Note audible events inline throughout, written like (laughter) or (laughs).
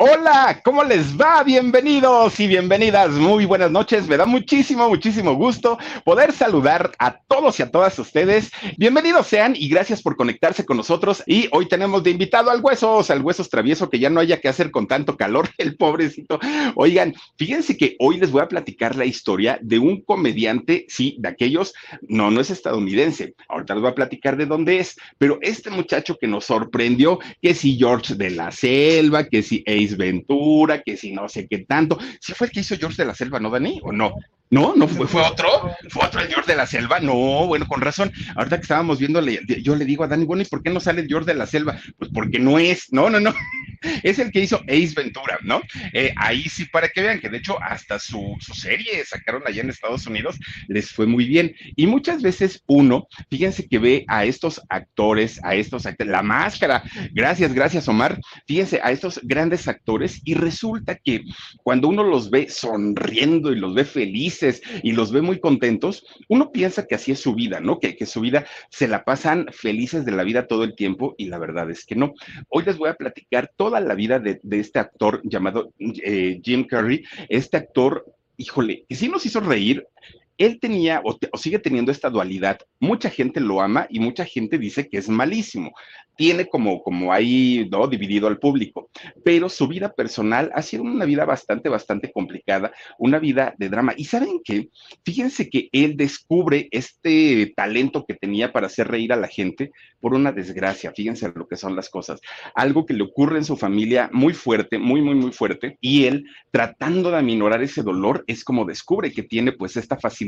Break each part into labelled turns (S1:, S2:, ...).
S1: Hola, ¿cómo les va? Bienvenidos y bienvenidas. Muy buenas noches. Me da muchísimo, muchísimo gusto poder saludar a todos y a todas ustedes. Bienvenidos sean y gracias por conectarse con nosotros. Y hoy tenemos de invitado al Huesos, al Huesos Travieso, que ya no haya que hacer con tanto calor, (laughs) el pobrecito. Oigan, fíjense que hoy les voy a platicar la historia de un comediante, sí, de aquellos, no, no es estadounidense. Ahorita les voy a platicar de dónde es, pero este muchacho que nos sorprendió, que si George de la Selva, que si Ace Ventura, que si no sé qué tanto. ¿Sí fue el que hizo George de la Selva, no, Dani? ¿O no? No, no fue, fue otro, fue otro el George de la Selva. No, bueno, con razón. Ahorita que estábamos viendo, yo le digo a Dani, bueno, ¿y por qué no sale el George de la Selva? Pues porque no es, no, no, no. (laughs) Es el que hizo Ace Ventura, ¿no? Eh, ahí sí, para que vean que de hecho hasta su, su serie sacaron allá en Estados Unidos, les fue muy bien. Y muchas veces uno, fíjense que ve a estos actores, a estos actores, la máscara, gracias, gracias Omar, fíjense a estos grandes actores y resulta que cuando uno los ve sonriendo y los ve y los ve muy contentos, uno piensa que así es su vida, ¿no? Que, que su vida se la pasan felices de la vida todo el tiempo y la verdad es que no. Hoy les voy a platicar toda la vida de, de este actor llamado eh, Jim Carrey, este actor, híjole, que sí nos hizo reír, él tenía o, sigue teniendo esta dualidad. Mucha gente lo ama y mucha gente dice que es malísimo. Tiene como, como ahí, ¿no? Dividido al público. Pero su vida personal ha sido una vida bastante, bastante complicada, una vida de drama. Y saben qué? Fíjense que él descubre este talento que tenía para hacer reír a la gente por una desgracia. Fíjense lo que son las cosas. Algo que le ocurre en su familia muy fuerte, muy, muy, muy fuerte. Y él, tratando de aminorar ese dolor, es como descubre que tiene pues esta facilidad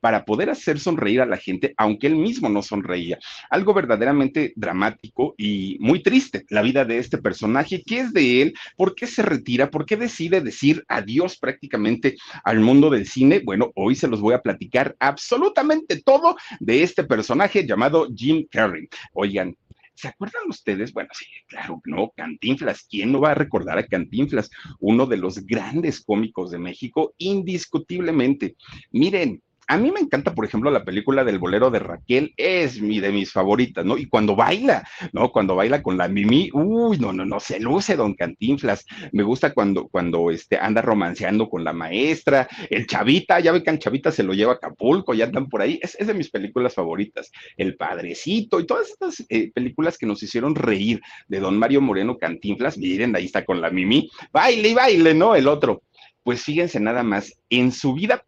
S1: para poder hacer sonreír a la gente, aunque él mismo no sonreía. Algo verdaderamente dramático y muy triste, la vida de este personaje. ¿Qué es de él? ¿Por qué se retira? ¿Por qué decide decir adiós prácticamente al mundo del cine? Bueno, hoy se los voy a platicar absolutamente todo de este personaje llamado Jim Carrey. Oigan, ¿Se acuerdan ustedes? Bueno, sí, claro, no, Cantinflas. ¿Quién no va a recordar a Cantinflas? Uno de los grandes cómicos de México, indiscutiblemente. Miren, a mí me encanta, por ejemplo, la película del bolero de Raquel, es mi de mis favoritas, ¿no? Y cuando baila, ¿no? Cuando baila con la Mimi, uy, no, no, no, se luce Don Cantinflas. Me gusta cuando, cuando este, anda romanceando con la maestra, el Chavita, ya ve que el Chavita se lo lleva a Acapulco, ya andan por ahí, es, de mis películas favoritas. El Padrecito y todas estas eh, películas que nos hicieron reír de Don Mario Moreno Cantinflas, miren, ahí está con la Mimi, baile y baile, ¿no? El otro. Pues fíjense nada más, en su vida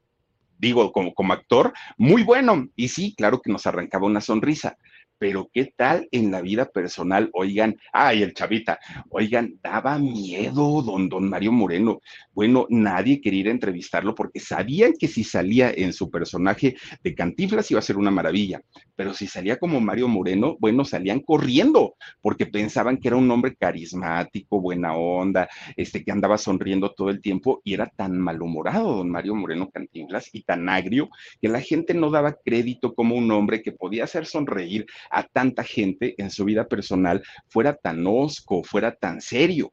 S1: digo, como, como actor, muy bueno. Y sí, claro que nos arrancaba una sonrisa. Pero ¿qué tal en la vida personal? Oigan, ay, el chavita, oigan, daba miedo don, don Mario Moreno. Bueno, nadie quería ir a entrevistarlo porque sabían que si salía en su personaje de Cantiflas iba a ser una maravilla. Pero si salía como Mario Moreno, bueno, salían corriendo porque pensaban que era un hombre carismático, buena onda, este que andaba sonriendo todo el tiempo y era tan malhumorado don Mario Moreno Cantinflas y tan agrio que la gente no daba crédito como un hombre que podía hacer sonreír a tanta gente en su vida personal fuera tan osco, fuera tan serio.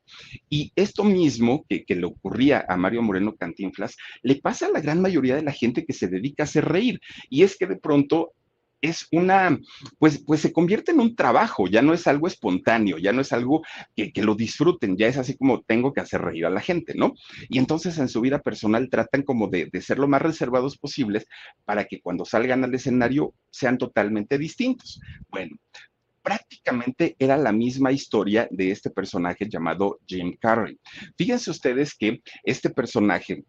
S1: Y esto mismo que, que, le ocurría a Mario Moreno Cantinflas, le pasa a la gran mayoría de la gente que se dedica a hacer reír. Y es que de pronto es una, pues, pues se convierte en un trabajo, ya no es algo espontáneo, ya no es algo que, que, lo disfruten, ya es así como tengo que hacer reír a la gente, ¿no? Y entonces en su vida personal tratan como de, de ser lo más reservados posibles para que cuando salgan al escenario sean totalmente distintos. Bueno, prácticamente era la misma historia de este personaje llamado Jim Carrey. Fíjense ustedes que este personaje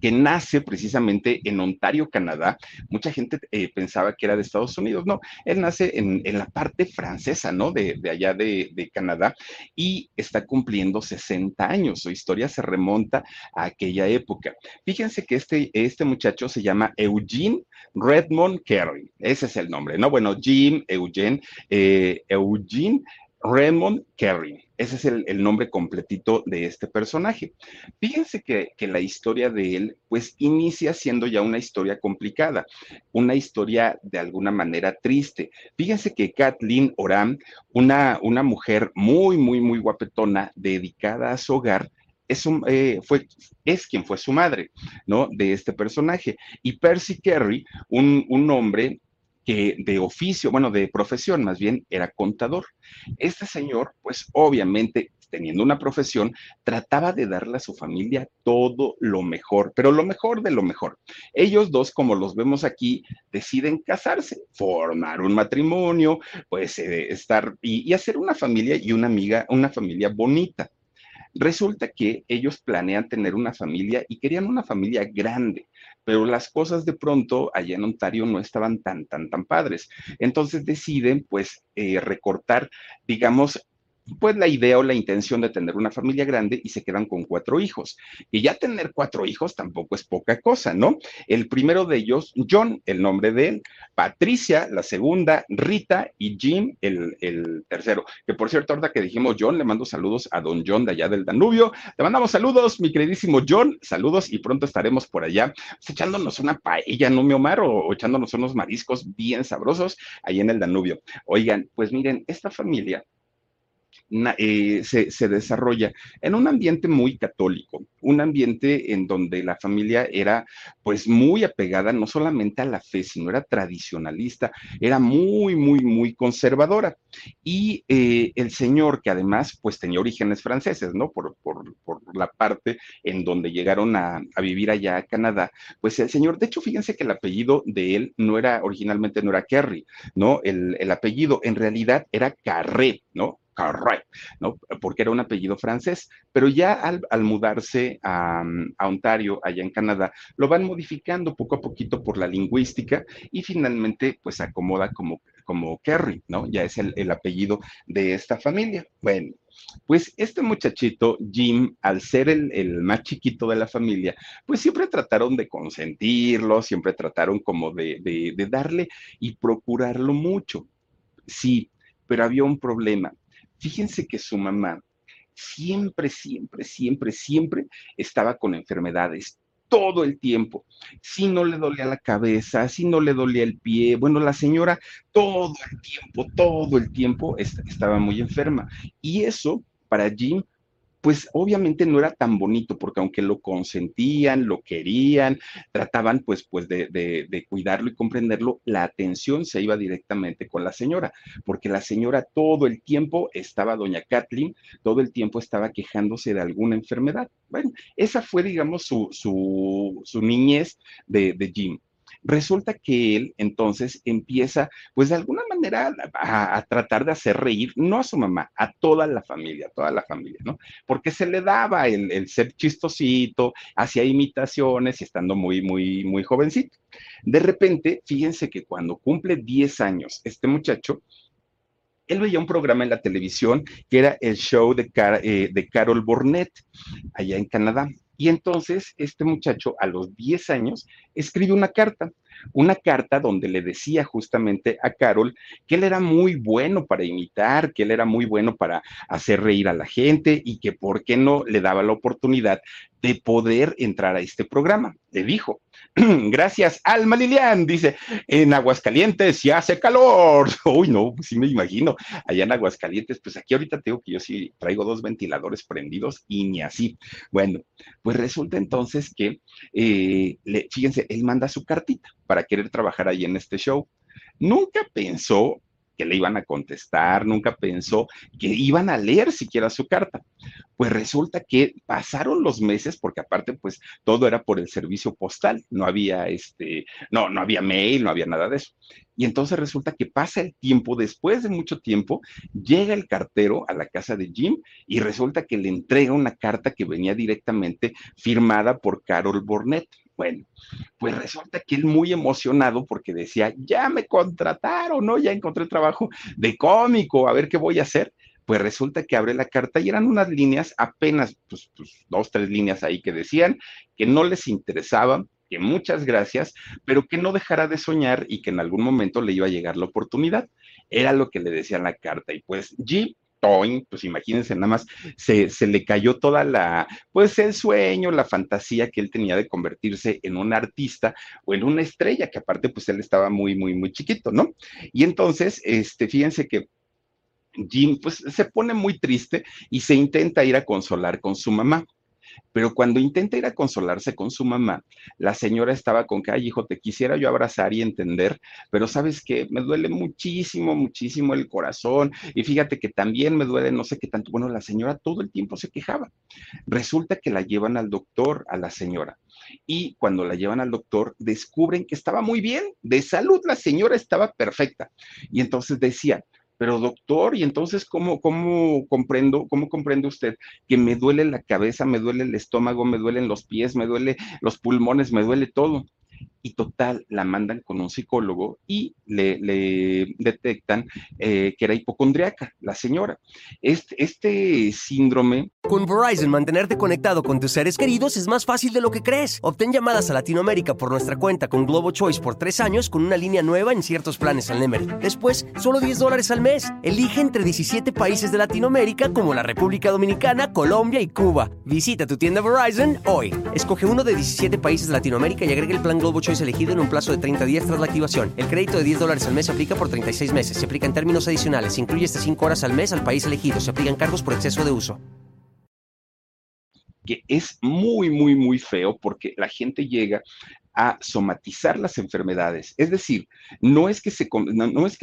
S1: que nace precisamente en Ontario, Canadá. Mucha gente eh, pensaba que era de Estados Unidos, no, él nace en, en la parte francesa, ¿no? De, de allá de, de, Canadá y está cumpliendo 60 años. Su historia se remonta a aquella época. Fíjense que este, este muchacho se llama Eugene Redmond Carey, ese es el nombre, ¿no? Bueno, Jim, Eugene, eh, Eugene Raymond Kerry. Ese es el, nombre completito de este personaje. Fíjense que, que, la historia de él, pues inicia siendo ya una historia complicada, una historia de alguna manera triste. Fíjense que Kathleen Oram, una, una mujer muy, muy, muy guapetona, dedicada a su hogar, es, eh, fue, es quien fue su madre, ¿no? De este personaje. Y Percy Kerry, un, un hombre que de oficio, bueno, de profesión más bien, era contador. Este señor, pues obviamente, teniendo una profesión, trataba de darle a su familia todo lo mejor, pero lo mejor de lo mejor. Ellos dos, como los vemos aquí, deciden casarse, formar un matrimonio, pues eh, estar y, y hacer una familia y una amiga, una familia bonita. Resulta que ellos planean tener una familia y querían una familia grande, pero las cosas de pronto allá en Ontario no estaban tan, tan, tan padres. Entonces deciden pues eh, recortar, digamos, pues la idea o la intención de tener una familia grande y se quedan con cuatro hijos. Y ya tener cuatro hijos tampoco es poca cosa, ¿no? El primero de ellos, John, el nombre de él, Patricia, la segunda, Rita y Jim, el, tercero. Que por cierto, ahorita que dijimos John, le mando saludos a don John de allá del Danubio. Te mandamos saludos, mi queridísimo John, saludos y pronto estaremos por allá pues, echándonos una paella, ¿no, mi Omar? O echándonos unos mariscos bien sabrosos ahí en el Danubio. Oigan, pues miren, esta familia eh, se, desarrolla en un ambiente muy católico, un ambiente en donde la familia era pues muy apegada no solamente a la fe, sino era tradicionalista, era muy, muy, muy conservadora. Y eh, el señor, que además pues tenía orígenes franceses, ¿no? Por, la parte en donde llegaron a, vivir allá a Canadá, pues el señor, de hecho, fíjense que el apellido de él no era, originalmente no era Kerry, ¿no? El, el apellido en realidad era Carré, ¿no? Carré, ¿no? Porque era un apellido francés, pero ya al, mudarse a, Ontario, allá en Canadá, lo van modificando poco a poquito por la lingüística y finalmente pues acomoda como, como Kerry, ¿no? Ya es el, apellido de esta familia. Bueno, pues este muchachito, Jim, al ser el, más chiquito de la familia, pues siempre trataron de consentirlo, siempre trataron como de, de darle y procurarlo mucho. Sí, pero había un problema Fíjense que su mamá siempre, siempre, siempre, siempre estaba con enfermedades todo el tiempo. Si no le dolía la cabeza, si no le dolía el pie, bueno, la señora todo el tiempo, todo el tiempo estaba muy enferma. Y eso para Jim pues obviamente no era tan bonito, porque aunque lo consentían, lo querían, trataban pues, pues de, de, cuidarlo y comprenderlo, la atención se iba directamente con la señora, porque la señora todo el tiempo estaba, doña Kathleen, todo el tiempo estaba quejándose de alguna enfermedad. Bueno, esa fue, digamos, su, su, su niñez de, de Jim. Resulta que él entonces empieza, pues de alguna manera, a, tratar de hacer reír, no a su mamá, a toda la familia, toda la familia, ¿no? Porque se le daba el, ser chistosito, hacía imitaciones y estando muy, muy, muy jovencito. De repente, fíjense que cuando cumple 10 años, este muchacho, él veía un programa en la televisión que era el show de, eh, de Carol Burnett, allá en Canadá. Y entonces este muchacho a los 10 años escribe una carta, una carta donde le decía justamente a Carol que él era muy bueno para imitar, que él era muy bueno para hacer reír a la gente y que por qué no le daba la oportunidad de poder entrar a este programa. Le dijo, (clears throat) gracias, Alma Lilian, dice, en Aguascalientes ya hace calor. (laughs) Uy, no, pues sí me imagino, allá en Aguascalientes, pues aquí ahorita tengo que yo sí traigo dos ventiladores prendidos y ni así. Bueno, pues resulta entonces que, eh, le, fíjense, él manda su cartita para querer trabajar ahí en este show. Nunca pensó que le iban a contestar, nunca pensó que iban a leer siquiera su carta. Pues resulta que pasaron los meses, porque aparte, pues todo era por el servicio postal, no había este, no, no había mail, no había nada de eso. Y entonces resulta que pasa el tiempo, después de mucho tiempo, llega el cartero a la casa de Jim y resulta que le entrega una carta que venía directamente firmada por Carol Burnett. Bueno, pues resulta que él muy emocionado porque decía, ya me contrataron, ¿no? Ya encontré trabajo de cómico, a ver qué voy a hacer. Pues resulta que abre la carta y eran unas líneas, apenas, pues, pues dos, tres líneas ahí que decían que no les interesaba, que muchas gracias, pero que no dejara de soñar y que en algún momento le iba a llegar la oportunidad. Era lo que le decía la carta. Y pues Jim pues imagínense, nada más se, se, le cayó toda la, pues el sueño, la fantasía que él tenía de convertirse en un artista o en una estrella, que aparte pues él estaba muy, muy, muy chiquito, ¿no? Y entonces, este, fíjense que Jim pues se pone muy triste y se intenta ir a consolar con su mamá. Pero cuando intenta ir a consolarse con su mamá, la señora estaba con que, ay, hijo, te quisiera yo abrazar y entender, pero sabes que me duele muchísimo, muchísimo el corazón. Y fíjate que también me duele no sé qué tanto. Bueno, la señora todo el tiempo se quejaba. Resulta que la llevan al doctor, a la señora. Y cuando la llevan al doctor, descubren que estaba muy bien, de salud, la señora estaba perfecta. Y entonces decía, pero doctor, ¿y entonces cómo, cómo comprendo, cómo comprende usted que me duele la cabeza, me duele el estómago, me duelen los pies, me duele los pulmones, me duele todo? Y total, la mandan con un psicólogo y le, detectan eh, que era hipocondriaca, la señora. Este, este síndrome...
S2: Con Verizon, mantenerte conectado con tus seres queridos es más fácil de lo que crees. Obtén llamadas a Latinoamérica por nuestra cuenta con Globo Choice por tres años con una línea nueva en ciertos planes al Nemery. Después, solo 10 dólares al mes. Elige entre 17 países de Latinoamérica como la República Dominicana, Colombia y Cuba. Visita tu tienda Verizon hoy. Escoge uno de 17 países de Latinoamérica y agrega el plan Globo Choice elegido en un plazo de 30 días tras la activación. El crédito de 10 dólares al mes se aplica por 36 meses. Se aplica en términos adicionales. Se incluye hasta 5 horas al mes al país elegido. Se aplican cargos por exceso de uso.
S1: Que es muy, muy, muy feo porque la gente llega a somatizar las enfermedades. Es decir, no es que,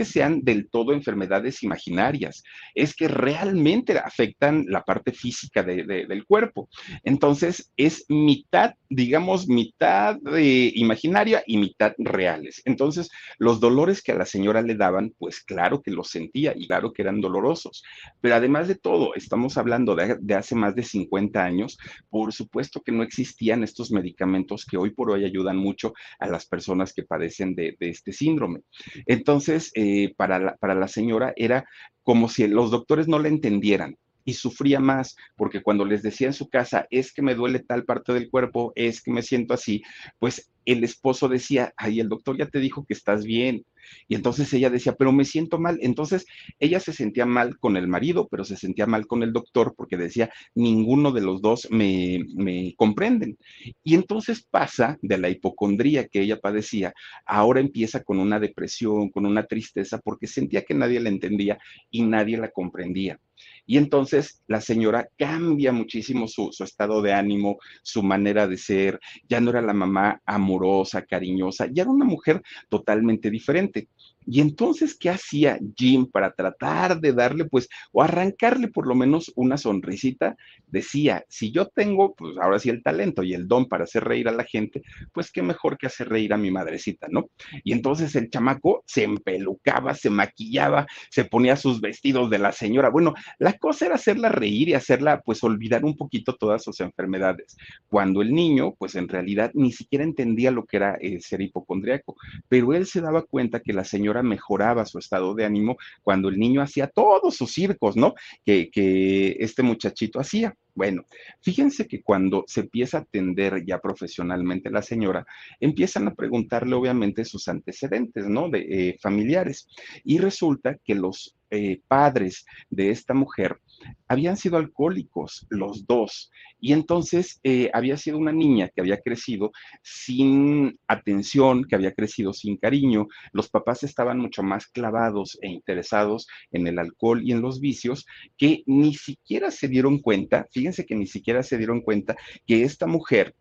S1: sean del todo enfermedades imaginarias, es que realmente afectan la parte física del cuerpo. Entonces, es mitad, digamos, mitad imaginaria y mitad reales. Entonces, los dolores que a la señora le daban, pues claro que los sentía y claro que eran dolorosos. Pero además de todo, estamos hablando de, de hace más de 50 años, por supuesto que no existían estos medicamentos que hoy por hoy ayudan mucho a las personas que padecen de, este síndrome. Entonces, eh, para, la, para la señora era como si los doctores no le entendieran y sufría más, porque cuando les decía en su casa, es que me duele tal parte del cuerpo, es que me siento así, pues el esposo decía, ay, el doctor ya te dijo que estás bien. Y entonces ella decía, pero me siento mal. Entonces ella se sentía mal con el marido, pero se sentía mal con el doctor porque decía, ninguno de los dos me, me comprenden. Y entonces pasa de la hipocondría que ella padecía, ahora empieza con una depresión, con una tristeza, porque sentía que nadie la entendía y nadie la comprendía. Y entonces la señora cambia muchísimo su, su, estado de ánimo, su manera de ser, ya no era la mamá amorosa, cariñosa, ya era una mujer totalmente diferente. Y entonces, ¿qué hacía Jim para tratar de darle, pues, o arrancarle por lo menos una sonrisita? Decía, si yo tengo, pues ahora sí el talento y el don para hacer reír a la gente, pues qué mejor que hacer reír a mi madrecita, ¿no? Y entonces el chamaco se empelucaba, se maquillaba, se ponía sus vestidos de la señora. Bueno, la cosa era hacerla reír y hacerla, pues, olvidar un poquito todas sus enfermedades. Cuando el niño, pues, en realidad ni siquiera entendía lo que era eh, ser hipocondriaco, pero él se daba cuenta que la señora mejoraba su estado de ánimo cuando el niño hacía todos sus circos, ¿no? Que, que este muchachito hacía. Bueno, fíjense que cuando se empieza a atender ya profesionalmente la señora, empiezan a preguntarle obviamente sus antecedentes, ¿no? De eh, familiares. Y resulta que los eh, padres de esta mujer habían sido alcohólicos, los dos. Y entonces eh, había sido una niña que había crecido sin atención, que había crecido sin cariño. Los papás estaban mucho más clavados e interesados en el alcohol y en los vicios que ni siquiera se dieron cuenta, fíjense que ni siquiera se dieron cuenta que esta mujer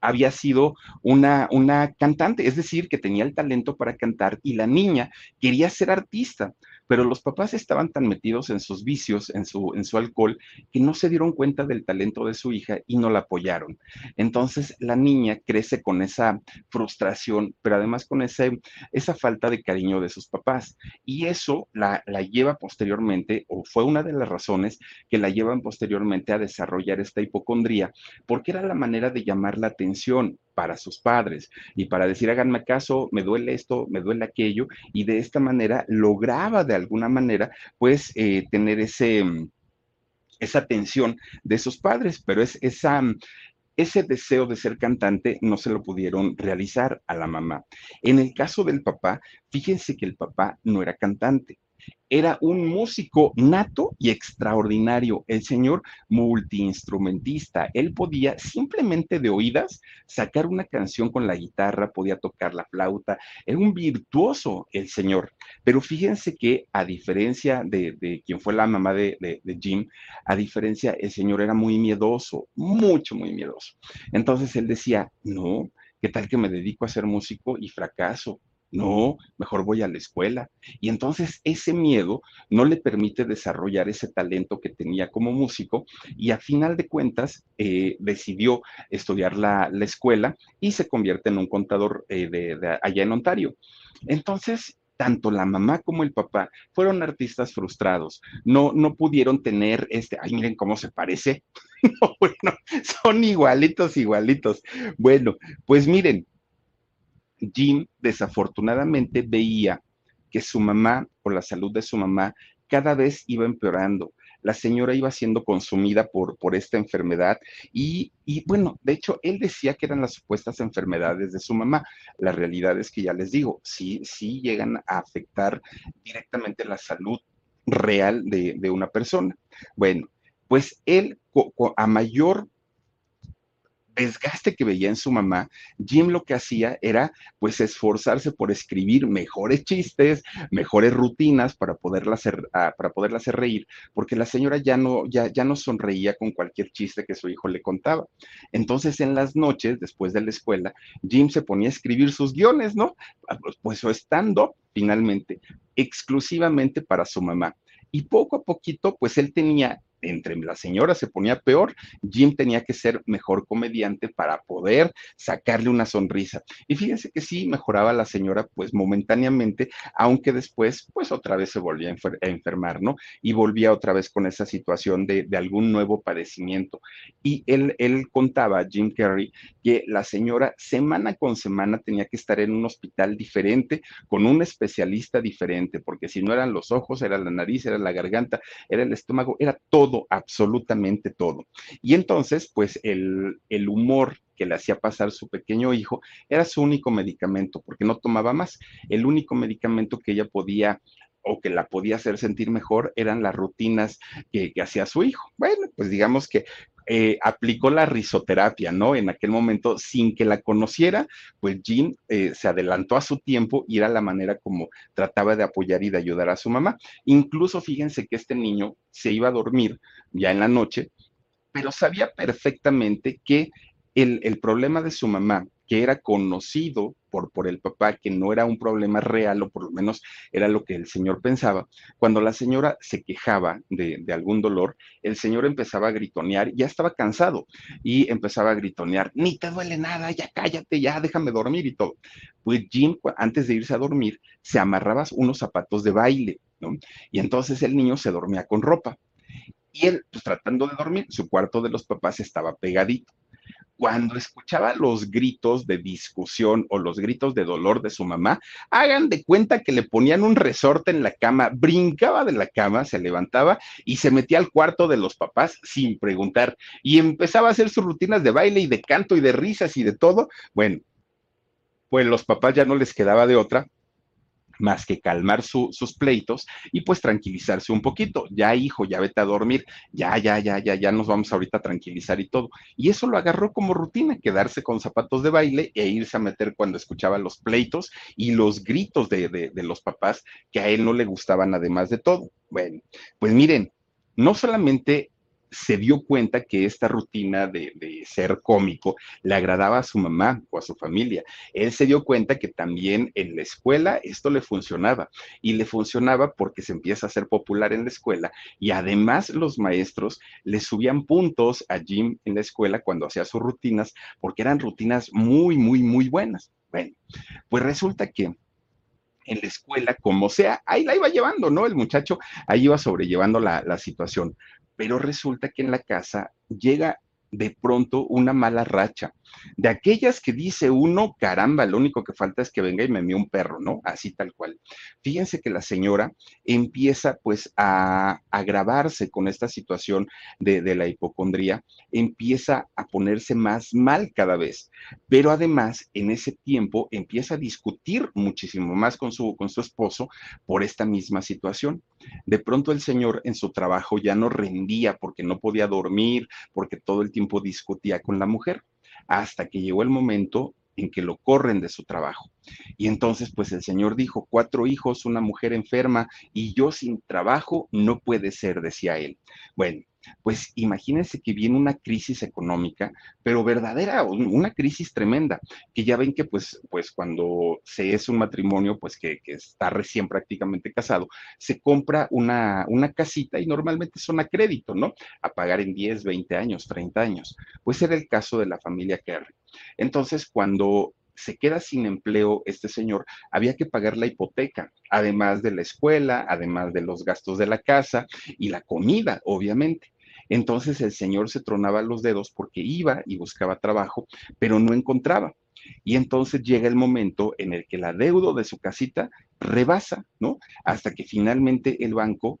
S1: había sido una, una cantante, es decir, que tenía el talento para cantar y la niña quería ser artista pero los papás estaban tan metidos en sus vicios, en su, en su alcohol, que no se dieron cuenta del talento de su hija y no la apoyaron. Entonces la niña crece con esa frustración, pero además con ese, esa falta de cariño de sus papás. Y eso la, la lleva posteriormente, o fue una de las razones que la llevan posteriormente a desarrollar esta hipocondría, porque era la manera de llamar la atención para sus padres y para decir, háganme caso, me duele esto, me duele aquello, y de esta manera lograba de alguna manera, pues, eh, tener ese, mm, esa atención de sus padres, pero es esa, mm, ese deseo de ser cantante no se lo pudieron realizar a la mamá. En el caso del papá, fíjense que el papá no era cantante. Era un músico nato y extraordinario, el señor multiinstrumentista. Él podía simplemente de oídas sacar una canción con la guitarra, podía tocar la flauta, era un virtuoso el señor. Pero fíjense que a diferencia de, quien fue la mamá de, de Jim, a diferencia, el señor era muy miedoso, mucho, muy miedoso. Entonces él decía, no, ¿qué tal que me dedico a ser músico y fracaso? No, mejor voy a la escuela. Y entonces ese miedo no le permite desarrollar ese talento que tenía como músico y a final de cuentas eh, decidió estudiar la, escuela y se convierte en un contador eh, allá en Ontario. Entonces, tanto la mamá como el papá fueron artistas frustrados. No, no pudieron tener este, ay, miren cómo se parece. (laughs) bueno, son igualitos, igualitos. Bueno, pues miren, Jim desafortunadamente veía que su mamá, por la salud de su mamá, cada vez iba empeorando. La señora iba siendo consumida por, por esta enfermedad y, y, bueno, de hecho, él decía que eran las supuestas enfermedades de su mamá. La realidad es que ya les digo, sí, sí llegan a afectar directamente la salud real de, de una persona. Bueno, pues él a mayor desgaste que veía en su mamá, Jim lo que hacía era pues esforzarse por escribir mejores chistes, mejores rutinas para poderla hacer, ah, para poderla hacer reír, porque la señora ya no, ya, ya no sonreía con cualquier chiste que su hijo le contaba. Entonces en las noches, después de la escuela, Jim se ponía a escribir sus guiones, ¿no? Ah, pues, pues su stand-up, finalmente, exclusivamente para su mamá. Y poco a poquito, pues él tenía entre la señora se ponía peor, Jim tenía que ser mejor comediante para poder sacarle una sonrisa. Y fíjense que sí mejoraba la señora pues momentáneamente, aunque después pues otra vez se volvía a, enfermar, ¿no? Y volvía otra vez con esa situación de, algún nuevo padecimiento. Y él, él contaba, Jim Carrey, que la señora semana con semana tenía que estar en un hospital diferente, con un especialista diferente, porque si no eran los ojos, era la nariz, era la garganta, era el estómago, era todo absolutamente todo. Y entonces, pues el, el humor que le hacía pasar su pequeño hijo era su único medicamento, porque no tomaba más. El único medicamento que ella podía o que la podía hacer sentir mejor eran las rutinas que, que hacía su hijo. Bueno, pues digamos que eh, aplicó la risoterapia, ¿no? En aquel momento, sin que la conociera, pues Jean eh, se adelantó a su tiempo y era la manera como trataba de apoyar y de ayudar a su mamá. Incluso fíjense que este niño se iba a dormir ya en la noche, pero sabía perfectamente que el, el problema de su mamá que era conocido por, por el papá, que no era un problema real, o por lo menos era lo que el señor pensaba, cuando la señora se quejaba de, de algún dolor, el señor empezaba a gritonear, ya estaba cansado, y empezaba a gritonear, ni te duele nada, ya cállate, ya déjame dormir y todo. Pues Jim, antes de irse a dormir, se amarraba unos zapatos de baile, ¿no? Y entonces el niño se dormía con ropa. Y él, pues tratando de dormir, su cuarto de los papás estaba pegadito cuando escuchaba los gritos de discusión o los gritos de dolor de su mamá, hagan de cuenta que le ponían un resorte en la cama, brincaba de la cama, se levantaba y se metía al cuarto de los papás sin preguntar y empezaba a hacer sus rutinas de baile y de canto y de risas y de todo. Bueno, pues los papás ya no les quedaba de otra más que calmar sus pleitos y pues tranquilizarse un poquito. Ya, hijo, ya vete a dormir, ya, ya, ya, ya, ya nos vamos ahorita a tranquilizar y todo. Y eso lo agarró como rutina, quedarse con zapatos de baile e irse a meter cuando escuchaba los pleitos y los gritos de, de los papás que a él no le gustaban además de todo. Bueno, pues miren, no solamente se dio cuenta que esta rutina de, ser cómico le agradaba a su mamá o a su familia. Él se dio cuenta que también en la escuela esto le funcionaba y le funcionaba porque se empieza a ser popular en la escuela y además los maestros le subían puntos a Jim en la escuela cuando hacía sus rutinas porque eran rutinas muy, muy, muy buenas. Bueno, pues resulta que en la escuela, como sea, ahí la iba llevando, ¿no? El muchacho ahí iba sobrellevando la, situación pero resulta que en la casa llega de pronto una mala racha. De aquellas que dice uno, caramba, lo único que falta es que venga y me mía un perro, ¿no? Así tal cual. Fíjense que la señora empieza pues a agravarse con esta situación de, de la hipocondría, empieza a ponerse más mal cada vez, pero además en ese tiempo empieza a discutir muchísimo más con su, con su esposo por esta misma situación. De pronto el señor en su trabajo ya no rendía porque no podía dormir, porque todo el tiempo discutía con la mujer, hasta que llegó el momento en que lo corren de su trabajo. Y entonces, pues el Señor dijo, cuatro hijos, una mujer enferma y yo sin trabajo, no puede ser, decía él. Bueno, pues imagínense que viene una crisis económica, pero verdadera, una crisis tremenda, que ya ven que pues, pues cuando se es un matrimonio, pues que, que está recién prácticamente casado, se compra una, una casita y normalmente son a crédito, ¿no? A pagar en 10, 20 años, 30 años. Pues era el caso de la familia Kerry. Entonces, cuando se queda sin empleo este señor, había que pagar la hipoteca, además de la escuela, además de los gastos de la casa y la comida, obviamente. Entonces el señor se tronaba los dedos porque iba y buscaba trabajo, pero no encontraba. Y entonces llega el momento en el que la deuda de su casita rebasa, ¿no? Hasta que finalmente el banco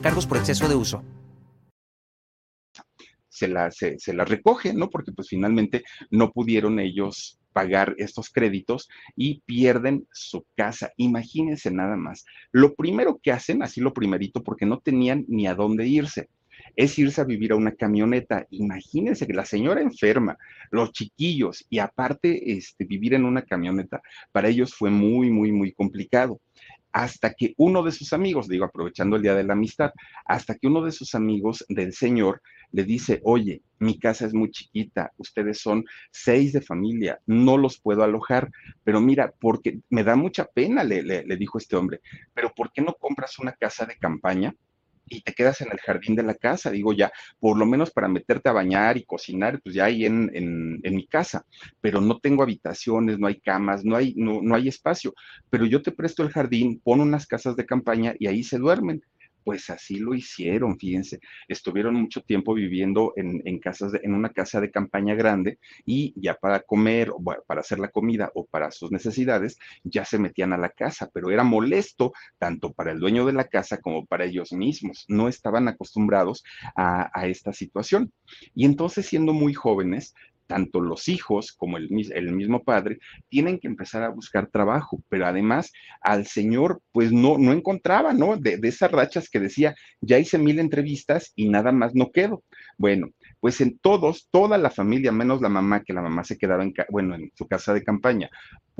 S2: cargos por exceso de uso.
S1: Se la, recoge, ¿no? Porque pues finalmente no pudieron ellos pagar estos créditos y pierden su casa. Imagínense nada más. Lo primero que hacen, así lo primerito, porque no tenían ni a dónde irse, es irse a vivir a una camioneta. Imagínense que la señora enferma, los chiquillos y aparte este, vivir en una camioneta, para ellos fue muy, muy, muy complicado hasta que uno de sus amigos, digo, aprovechando el Día de la Amistad, hasta que uno de sus amigos del Señor le dice, oye, mi casa es muy chiquita, ustedes son seis de familia, no los puedo alojar, pero mira, porque me da mucha pena, le, le, le dijo este hombre, pero ¿por qué no compras una casa de campaña? Y te quedas en el jardín de la casa, digo ya, por lo menos para meterte a bañar y cocinar, pues ya ahí en, en, mi casa, pero no tengo habitaciones, no hay camas, no hay, no, no hay espacio, pero yo te presto el jardín, pon unas casas de campaña y ahí se duermen. Pues así lo hicieron, fíjense. Estuvieron mucho tiempo viviendo en, en casas, en una casa de campaña grande y ya para comer, o para hacer la comida o para sus necesidades, ya se metían a la casa, pero era molesto tanto para el dueño de la casa como para ellos mismos. No estaban acostumbrados a, a esta situación. Y entonces, siendo muy jóvenes, tanto los hijos como el, mismo padre tienen que empezar a buscar trabajo, pero además al señor pues no, no encontraba, ¿no? De, de esas rachas que decía, ya hice mil entrevistas y nada más no quedo. Bueno, pues en todos, toda la familia, menos la mamá, que la mamá se quedaba en, bueno, en su casa de campaña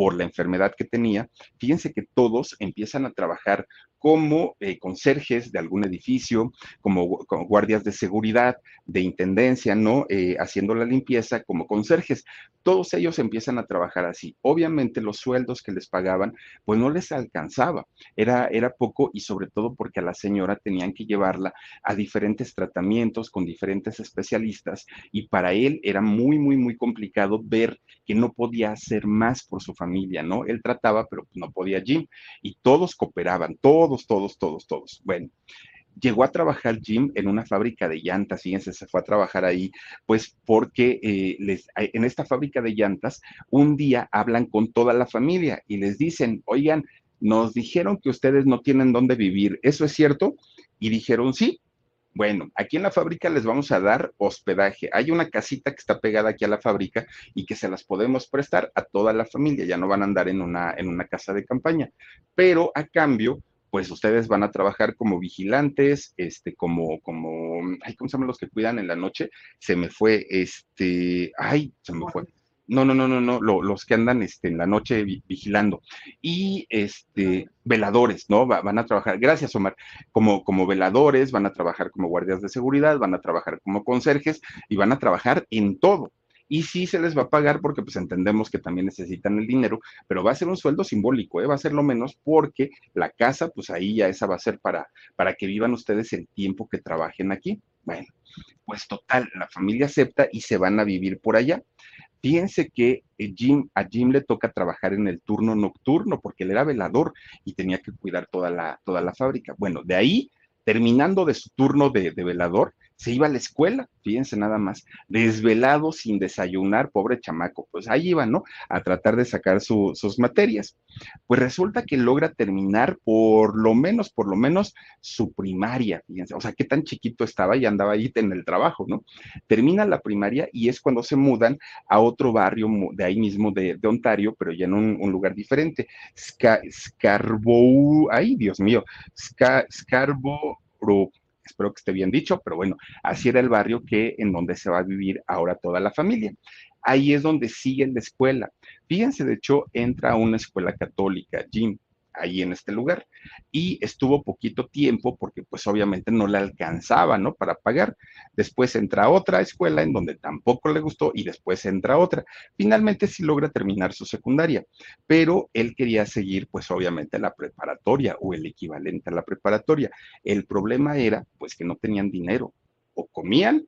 S1: por la enfermedad que tenía, fíjense que todos empiezan a trabajar como eh, conserjes de algún edificio, como, guardias de seguridad, de intendencia, ¿no? Eh, haciendo la limpieza como conserjes. Todos ellos empiezan a trabajar así. Obviamente los sueldos que les pagaban, pues no les alcanzaba. Era, era poco y sobre todo porque a la señora tenían que llevarla a diferentes tratamientos con diferentes especialistas y para él era muy, muy, muy complicado ver que no podía hacer más por su familia, ¿no? Él trataba, pero no podía Jim. Y todos cooperaban, todos, todos, todos, todos. Bueno, llegó a trabajar Jim en una fábrica de llantas, fíjense, se fue a trabajar ahí, pues porque eh, les, en esta fábrica de llantas, un día hablan con toda la familia y les dicen, oigan, nos dijeron que ustedes no tienen dónde vivir, ¿eso es cierto? Y dijeron, sí, bueno, aquí en la fábrica les vamos a dar hospedaje. Hay una casita que está pegada aquí a la fábrica y que se las podemos prestar a toda la familia. Ya no van a andar en una, en una casa de campaña. Pero a cambio, pues ustedes van a trabajar como vigilantes, este, como, como, ay, ¿cómo se llaman los que cuidan en la noche? Se me fue, este, ay, se me fue no, no, no, no, no, los que andan este, en la noche vigilando. Y este, veladores, ¿no? van a trabajar, gracias Omar, como, como veladores, van a trabajar como guardias de seguridad, van a trabajar como conserjes y van a trabajar en todo. Y sí se les va a pagar porque pues entendemos que también necesitan el dinero, pero va a ser un sueldo simbólico, ¿eh? va a ser lo menos porque la casa, pues ahí ya esa va a ser para, para que vivan ustedes el tiempo que trabajen aquí. Bueno, pues total, la familia acepta y se van a vivir por allá. Fíjense que Jim, a Jim le toca trabajar en el turno nocturno porque él era velador y tenía que cuidar toda la, toda la fábrica. Bueno, de ahí, terminando de su turno de, de velador, se iba a la escuela, fíjense nada más, desvelado, sin desayunar, pobre chamaco, pues ahí iba, ¿no? A tratar de sacar sus materias. Pues resulta que logra terminar por lo menos, por lo menos su primaria, fíjense, o sea, qué tan chiquito estaba y andaba ahí en el trabajo, ¿no? Termina la primaria y es cuando se mudan a otro barrio de ahí mismo de, Ontario, pero ya en un, lugar diferente, Scarborough, ay, Dios mío, Scarborough espero que esté bien dicho, pero bueno, así era el barrio que en donde se va a vivir ahora toda la familia. Ahí es donde sigue la escuela. Fíjense, de hecho, entra a una escuela católica, Jim ahí en este lugar. Y estuvo poquito tiempo porque pues obviamente no le alcanzaba, ¿no? Para pagar. Después entra a otra escuela en donde tampoco le gustó y después entra a otra. Finalmente sí logra terminar su secundaria, pero él quería seguir pues obviamente la preparatoria o el equivalente a la preparatoria. El problema era pues que no tenían dinero. O comían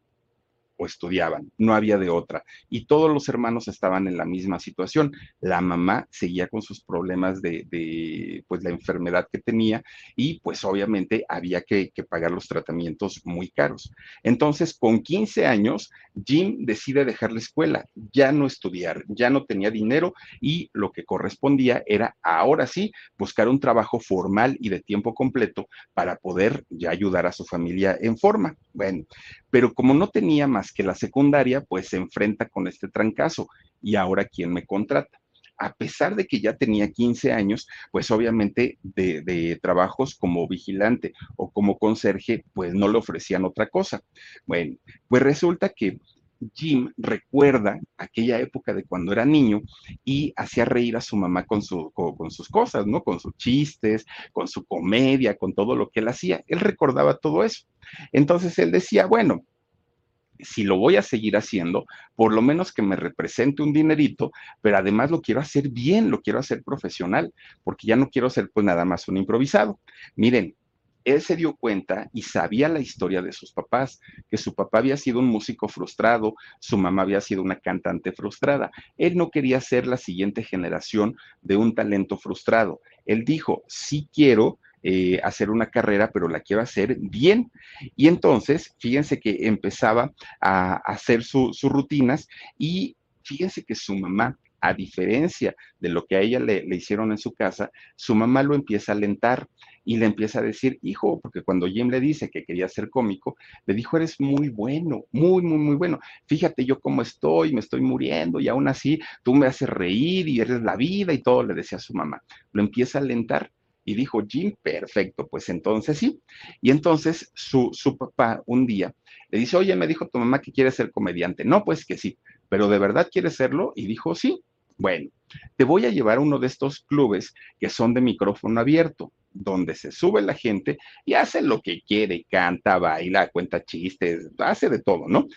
S1: estudiaban, no había de otra. Y todos los hermanos estaban en la misma situación. La mamá seguía con sus problemas de, pues la enfermedad que tenía y pues obviamente había que, que, pagar los tratamientos muy caros. Entonces, con 15 años, Jim decide dejar la escuela, ya no estudiar, ya no tenía dinero y lo que correspondía era ahora sí buscar un trabajo formal y de tiempo completo para poder ya ayudar a su familia en forma. Bueno, pero como no tenía más que la secundaria, pues se enfrenta con este trancazo. ¿Y ahora quién me contrata? a pesar de que ya tenía 15 años, pues obviamente de, trabajos como vigilante o como conserje, pues no le ofrecían otra cosa. Bueno, pues resulta que Jim recuerda aquella época de cuando era niño y hacía reír a su mamá con, su, con, sus cosas, ¿no? Con sus chistes, con su comedia, con todo lo que él hacía. Él recordaba todo eso. Entonces él decía, bueno, si lo voy a seguir haciendo, por lo menos que me represente un dinerito, pero además lo quiero hacer bien, lo quiero hacer profesional, porque ya no quiero ser pues nada más un improvisado. Miren, él se dio cuenta y sabía la historia de sus papás, que su papá había sido un músico frustrado, su mamá había sido una cantante frustrada. Él no quería ser la siguiente generación de un talento frustrado. Él dijo, sí quiero eh, hacer una carrera, pero la quiero hacer bien. Y entonces, fíjense que empezaba a hacer sus rutinas y fíjense que su mamá a diferencia de lo que a ella le, le, hicieron en su casa, su mamá lo empieza a alentar y le empieza a decir, hijo, porque cuando Jim le dice que quería ser cómico, le dijo, eres muy bueno, muy, muy, muy bueno. Fíjate yo cómo estoy, me estoy muriendo y aún así tú me haces reír y eres la vida y todo, le decía su mamá. Lo empieza a alentar. Y dijo Jim, perfecto, pues entonces sí. Y entonces su, su papá un día le dice, oye, me dijo tu mamá que quiere ser comediante. No, pues que sí, pero ¿de verdad quiere serlo? Y dijo, sí. Bueno, te voy a llevar a uno de estos clubes que son de micrófono abierto donde se sube la gente y hace lo que quiere, canta, baila, cuenta chistes, hace de todo, ¿no?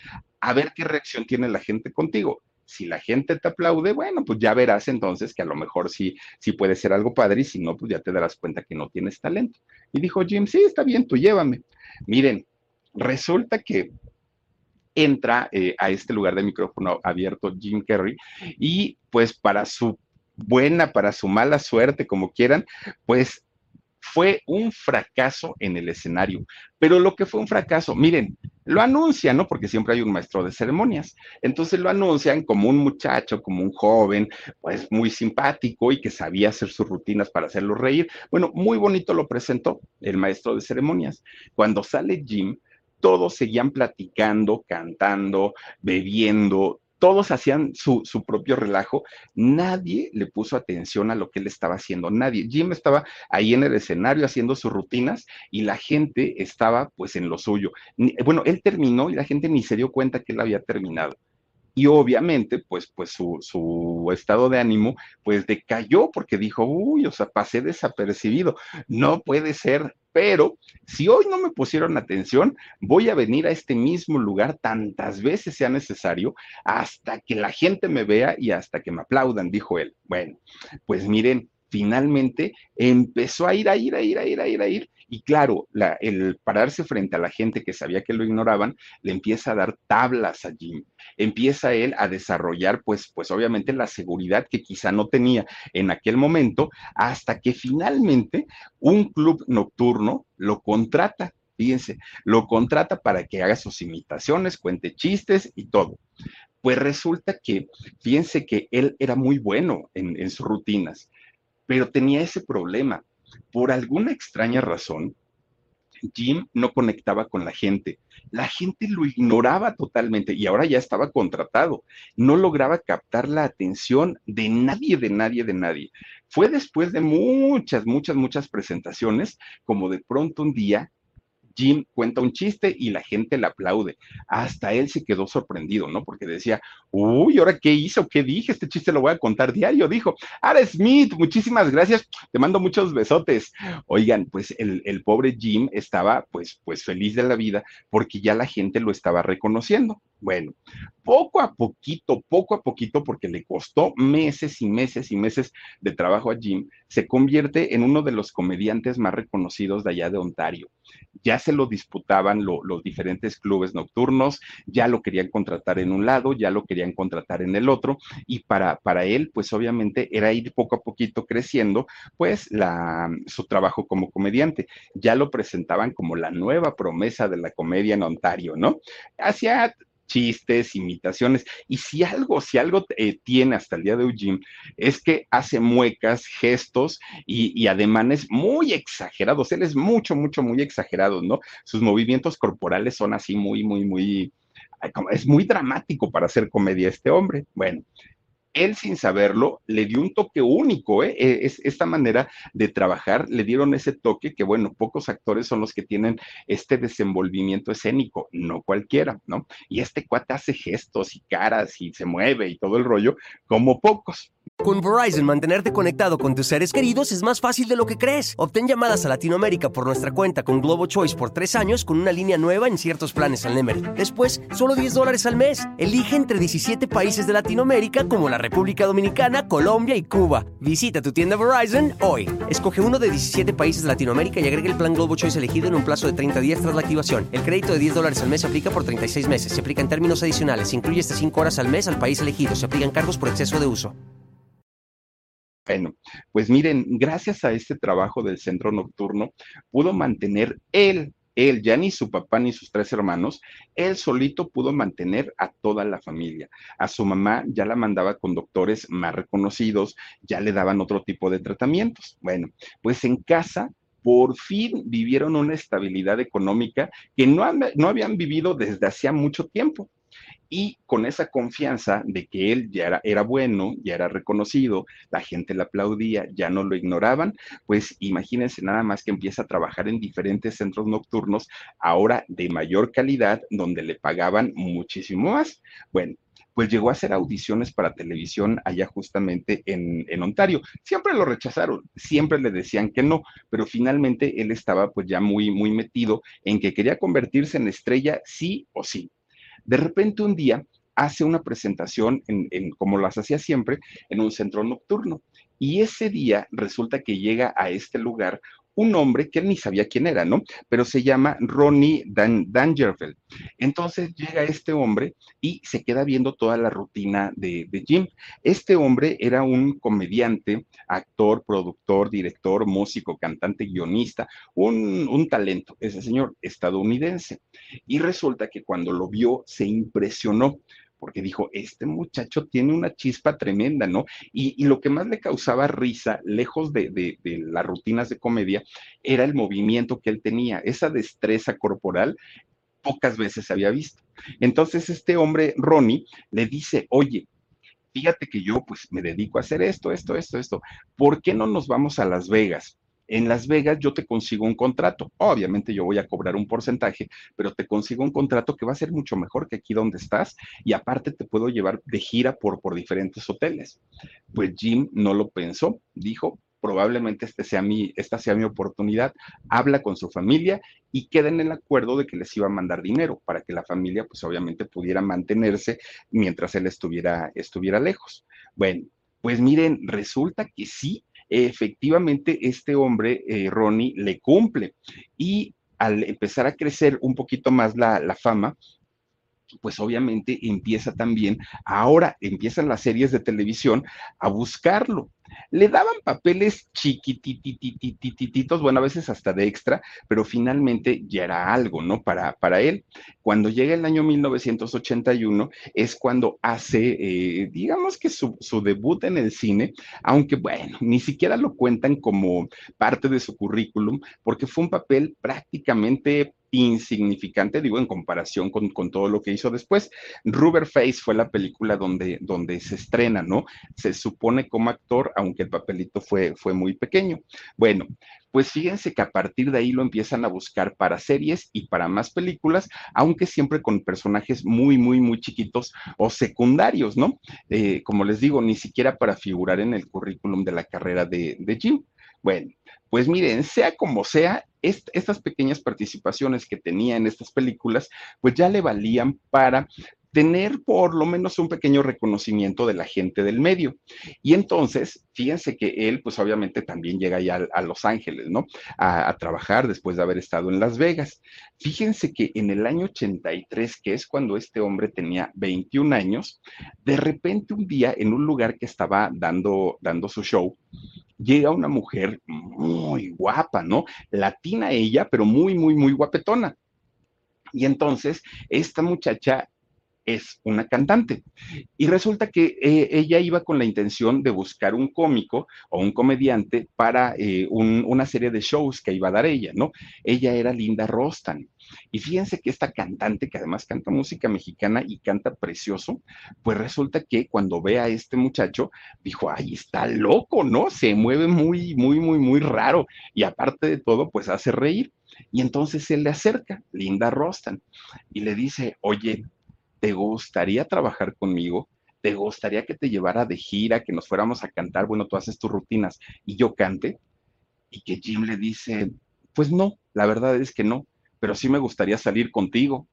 S1: A ver qué reacción tiene la gente contigo. Si la gente te aplaude, bueno, pues ya verás entonces que a lo mejor sí, sí puede ser algo padre y si no, pues ya te darás cuenta que no tienes talento. Y dijo Jim, sí, está bien, tú llévame. Miren, resulta que entra eh, a este lugar de micrófono abierto Jim Carrey y pues para su buena, para su mala suerte, como quieran, pues fue un fracaso en el escenario. Pero lo que fue un fracaso, miren, lo anuncian, ¿no? Porque siempre hay un maestro de ceremonias. Entonces lo anuncian como un muchacho, como un joven, pues muy simpático y que sabía hacer sus rutinas para hacerlo reír. Bueno, muy bonito lo presentó el maestro de ceremonias. Cuando sale Jim, todos seguían platicando, cantando, bebiendo, todos hacían su, propio relajo, nadie le puso atención a lo que él estaba haciendo, nadie. Jim estaba ahí en el escenario haciendo sus rutinas y la gente estaba pues en lo suyo. Bueno, él terminó y la gente ni se dio cuenta que él había terminado. Y obviamente, pues, pues su, su, estado de ánimo, pues decayó porque dijo, uy, o sea, pasé desapercibido, no puede ser, pero si hoy no me pusieron atención, voy a venir a este mismo lugar tantas veces sea necesario hasta que la gente me vea y hasta que me aplaudan, dijo él. Bueno, pues miren, finalmente empezó a ir, a ir, a ir, a ir, a ir, a ir. Y claro, el pararse frente a la gente que sabía que lo ignoraban, le empieza a dar tablas a Jim. Empieza él a desarrollar, pues, pues obviamente la seguridad que quizá no tenía en aquel momento, hasta que finalmente un club nocturno lo contrata. Fíjense, lo contrata para que haga sus imitaciones, cuente chistes y todo. Pues resulta que, fíjense que él era muy bueno en, en sus rutinas pero tenía ese problema. Por alguna extraña razón, Jim no conectaba con la gente. La gente lo ignoraba totalmente y ahora ya estaba contratado. No lograba captar la atención de nadie, de nadie, de nadie. Fue después de muchas, muchas, muchas presentaciones, como de pronto un día Jim cuenta un chiste y la gente le aplaude. Hasta él se quedó sorprendido, ¿no? Porque decía, uy, ¿ahora qué hizo? ¿Qué dije? Este chiste lo voy a contar diario, dijo. Ara Smith, muchísimas gracias, te mando muchos besotes. Oigan, pues el, el pobre Jim estaba pues, pues feliz de la vida porque ya la gente lo estaba reconociendo. Bueno, poco a poquito, poco a poquito, porque le costó meses y meses y meses de trabajo a Jim, se convierte en uno de los comediantes más reconocidos de allá de Ontario. Ya se lo disputaban los diferentes clubes nocturnos, ya lo querían contratar en un lado, ya lo querían contratar en el otro, y para, para él, pues obviamente era ir poco a poquito creciendo, pues la, su trabajo como comediante. Ya lo presentaban como la nueva promesa de la comedia en Ontario, ¿no? Hacia chistes, imitaciones. Y si algo, si algo eh, tiene hasta el día de Jim, es que hace muecas, gestos y, y, ademanes muy exagerados. Él es mucho, mucho, muy exagerado, ¿no? Sus movimientos corporales son así muy, muy, muy... Es muy dramático para hacer comedia este hombre. Bueno, él sin saberlo le dio un toque único, ¿eh? E, es, esta manera de trabajar le dieron ese toque que, bueno, pocos actores son los que tienen este desenvolvimiento escénico, no cualquiera, ¿no? Y este cuate hace gestos y caras y se mueve y todo el rollo como pocos.
S2: Con Verizon, mantenerte conectado con tus seres queridos es más fácil de lo que crees. Obtén llamadas a Latinoamérica por nuestra cuenta con Globo Choice por tres años con una línea nueva en ciertos planes al Nemer. Después, solo 10 dólares al mes. Elige entre 17 países de Latinoamérica como la República Dominicana, Colombia y Cuba. Visita tu tienda Verizon hoy. Escoge uno de 17 países de Latinoamérica y agrega el plan Globo Choice elegido en un plazo de 30 días tras la activación. El crédito de 10 dólares al mes se aplica por 36 meses. Se aplica en términos adicionales. Se incluye hasta 5 horas al mes al país elegido. Se aplican cargos por exceso de uso.
S1: Bueno, pues miren, gracias a este trabajo del centro nocturno, pudo mantener él, él, ya ni su papá ni sus tres hermanos, él solito pudo mantener a toda la familia. A su mamá ya la mandaba con doctores más reconocidos, ya le daban otro tipo de tratamientos. Bueno, pues en casa por fin vivieron una estabilidad económica que no, no habían vivido desde hacía mucho tiempo y con esa confianza de que él ya era, bueno, ya era reconocido, la gente le aplaudía, ya no lo ignoraban, pues imagínense nada más que empieza a trabajar en diferentes centros nocturnos, ahora de mayor calidad, donde le pagaban muchísimo más. Bueno, pues llegó a hacer audiciones para televisión allá justamente en, en, Ontario. Siempre lo rechazaron, siempre le decían que no, pero finalmente él estaba pues ya muy, muy metido en que quería convertirse en estrella sí o sí. De repente un día hace una presentación, en, como las hacía siempre, en un centro nocturno. Y ese día resulta que llega a este lugar un hombre que él ni sabía quién era, ¿no? Pero se llama Ronnie Dan Dangerfield. Entonces llega este hombre y se queda viendo toda la rutina de, de, Jim. Este hombre era un comediante, actor, productor, director, músico, cantante, guionista, un, un talento, ese señor estadounidense. Y resulta que cuando lo vio se impresionó porque dijo, este muchacho tiene una chispa tremenda, ¿no? Y, lo que más le causaba risa, lejos de, las rutinas de comedia, era el movimiento que él tenía, esa destreza corporal, pocas veces se había visto. Entonces este hombre, Ronnie, le dice, oye, fíjate que yo pues me dedico a hacer esto, esto, esto, esto, ¿por qué no nos vamos a Las Vegas? En Las Vegas yo te consigo un contrato. Obviamente yo voy a cobrar un porcentaje, pero te consigo un contrato que va a ser mucho mejor que aquí donde estás y aparte te puedo llevar de gira por, por diferentes hoteles. Pues Jim no lo pensó, dijo, probablemente este sea mi, esta sea mi oportunidad. Habla con su familia y queda en el acuerdo de que les iba a mandar dinero para que la familia, pues obviamente pudiera mantenerse mientras él estuviera, estuviera lejos. Bueno, pues miren, resulta que sí, efectivamente este hombre, eh, Ronnie, le cumple. Y al empezar a crecer un poquito más la, la fama, pues obviamente empieza también, ahora empiezan las series de televisión a buscarlo. Le daban papeles chiquitititititos, bueno, a veces hasta de extra, pero finalmente ya era algo, ¿no? Para, para él. Cuando llega el año 1981 es cuando hace, eh, digamos que su, su debut en el cine, aunque bueno, ni siquiera lo cuentan como parte de su currículum, porque fue un papel prácticamente insignificante, digo, en comparación con, con, todo lo que hizo después. Rubber Face fue la película donde, donde se estrena, ¿no? Se supone como actor, aunque el papelito fue, fue muy pequeño. Bueno, pues fíjense que a partir de ahí lo empiezan a buscar para series y para más películas, aunque siempre con personajes muy, muy, muy chiquitos o secundarios, ¿no? Eh, como les digo, ni siquiera para figurar en el currículum de la carrera de, de Jim. Bueno, pues miren, sea como sea, estas pequeñas participaciones que tenía en estas películas, pues ya le valían para tener por lo menos un pequeño reconocimiento de la gente del medio. Y entonces, fíjense que él, pues obviamente también llega ya a, Los Ángeles, ¿no? A, a, trabajar después de haber estado en Las Vegas. Fíjense que en el año 83, que es cuando este hombre tenía 21 años, de repente un día en un lugar que estaba dando, dando su show, llega una mujer muy guapa, ¿no? Latina ella, pero muy, muy, muy guapetona. Y entonces, esta muchacha es una cantante. Y resulta que eh, ella iba con la intención de buscar un cómico o un comediante para eh, un, una serie de shows que iba a dar ella, ¿no? Ella era Linda Rostan. Y fíjense que esta cantante, que además canta música mexicana y canta precioso, pues resulta que cuando ve a este muchacho, dijo, ay, está loco, ¿no? Se mueve muy, muy, muy, muy raro. Y aparte de todo, pues hace reír. Y entonces él le acerca, Linda Rostan, y le dice, oye, ¿te gustaría trabajar conmigo? ¿Te gustaría que te llevara de gira, que nos fuéramos a cantar? Bueno, tú haces tus rutinas y yo cante. Y que Jim le dice, pues no, la verdad es que no, pero sí me gustaría salir contigo.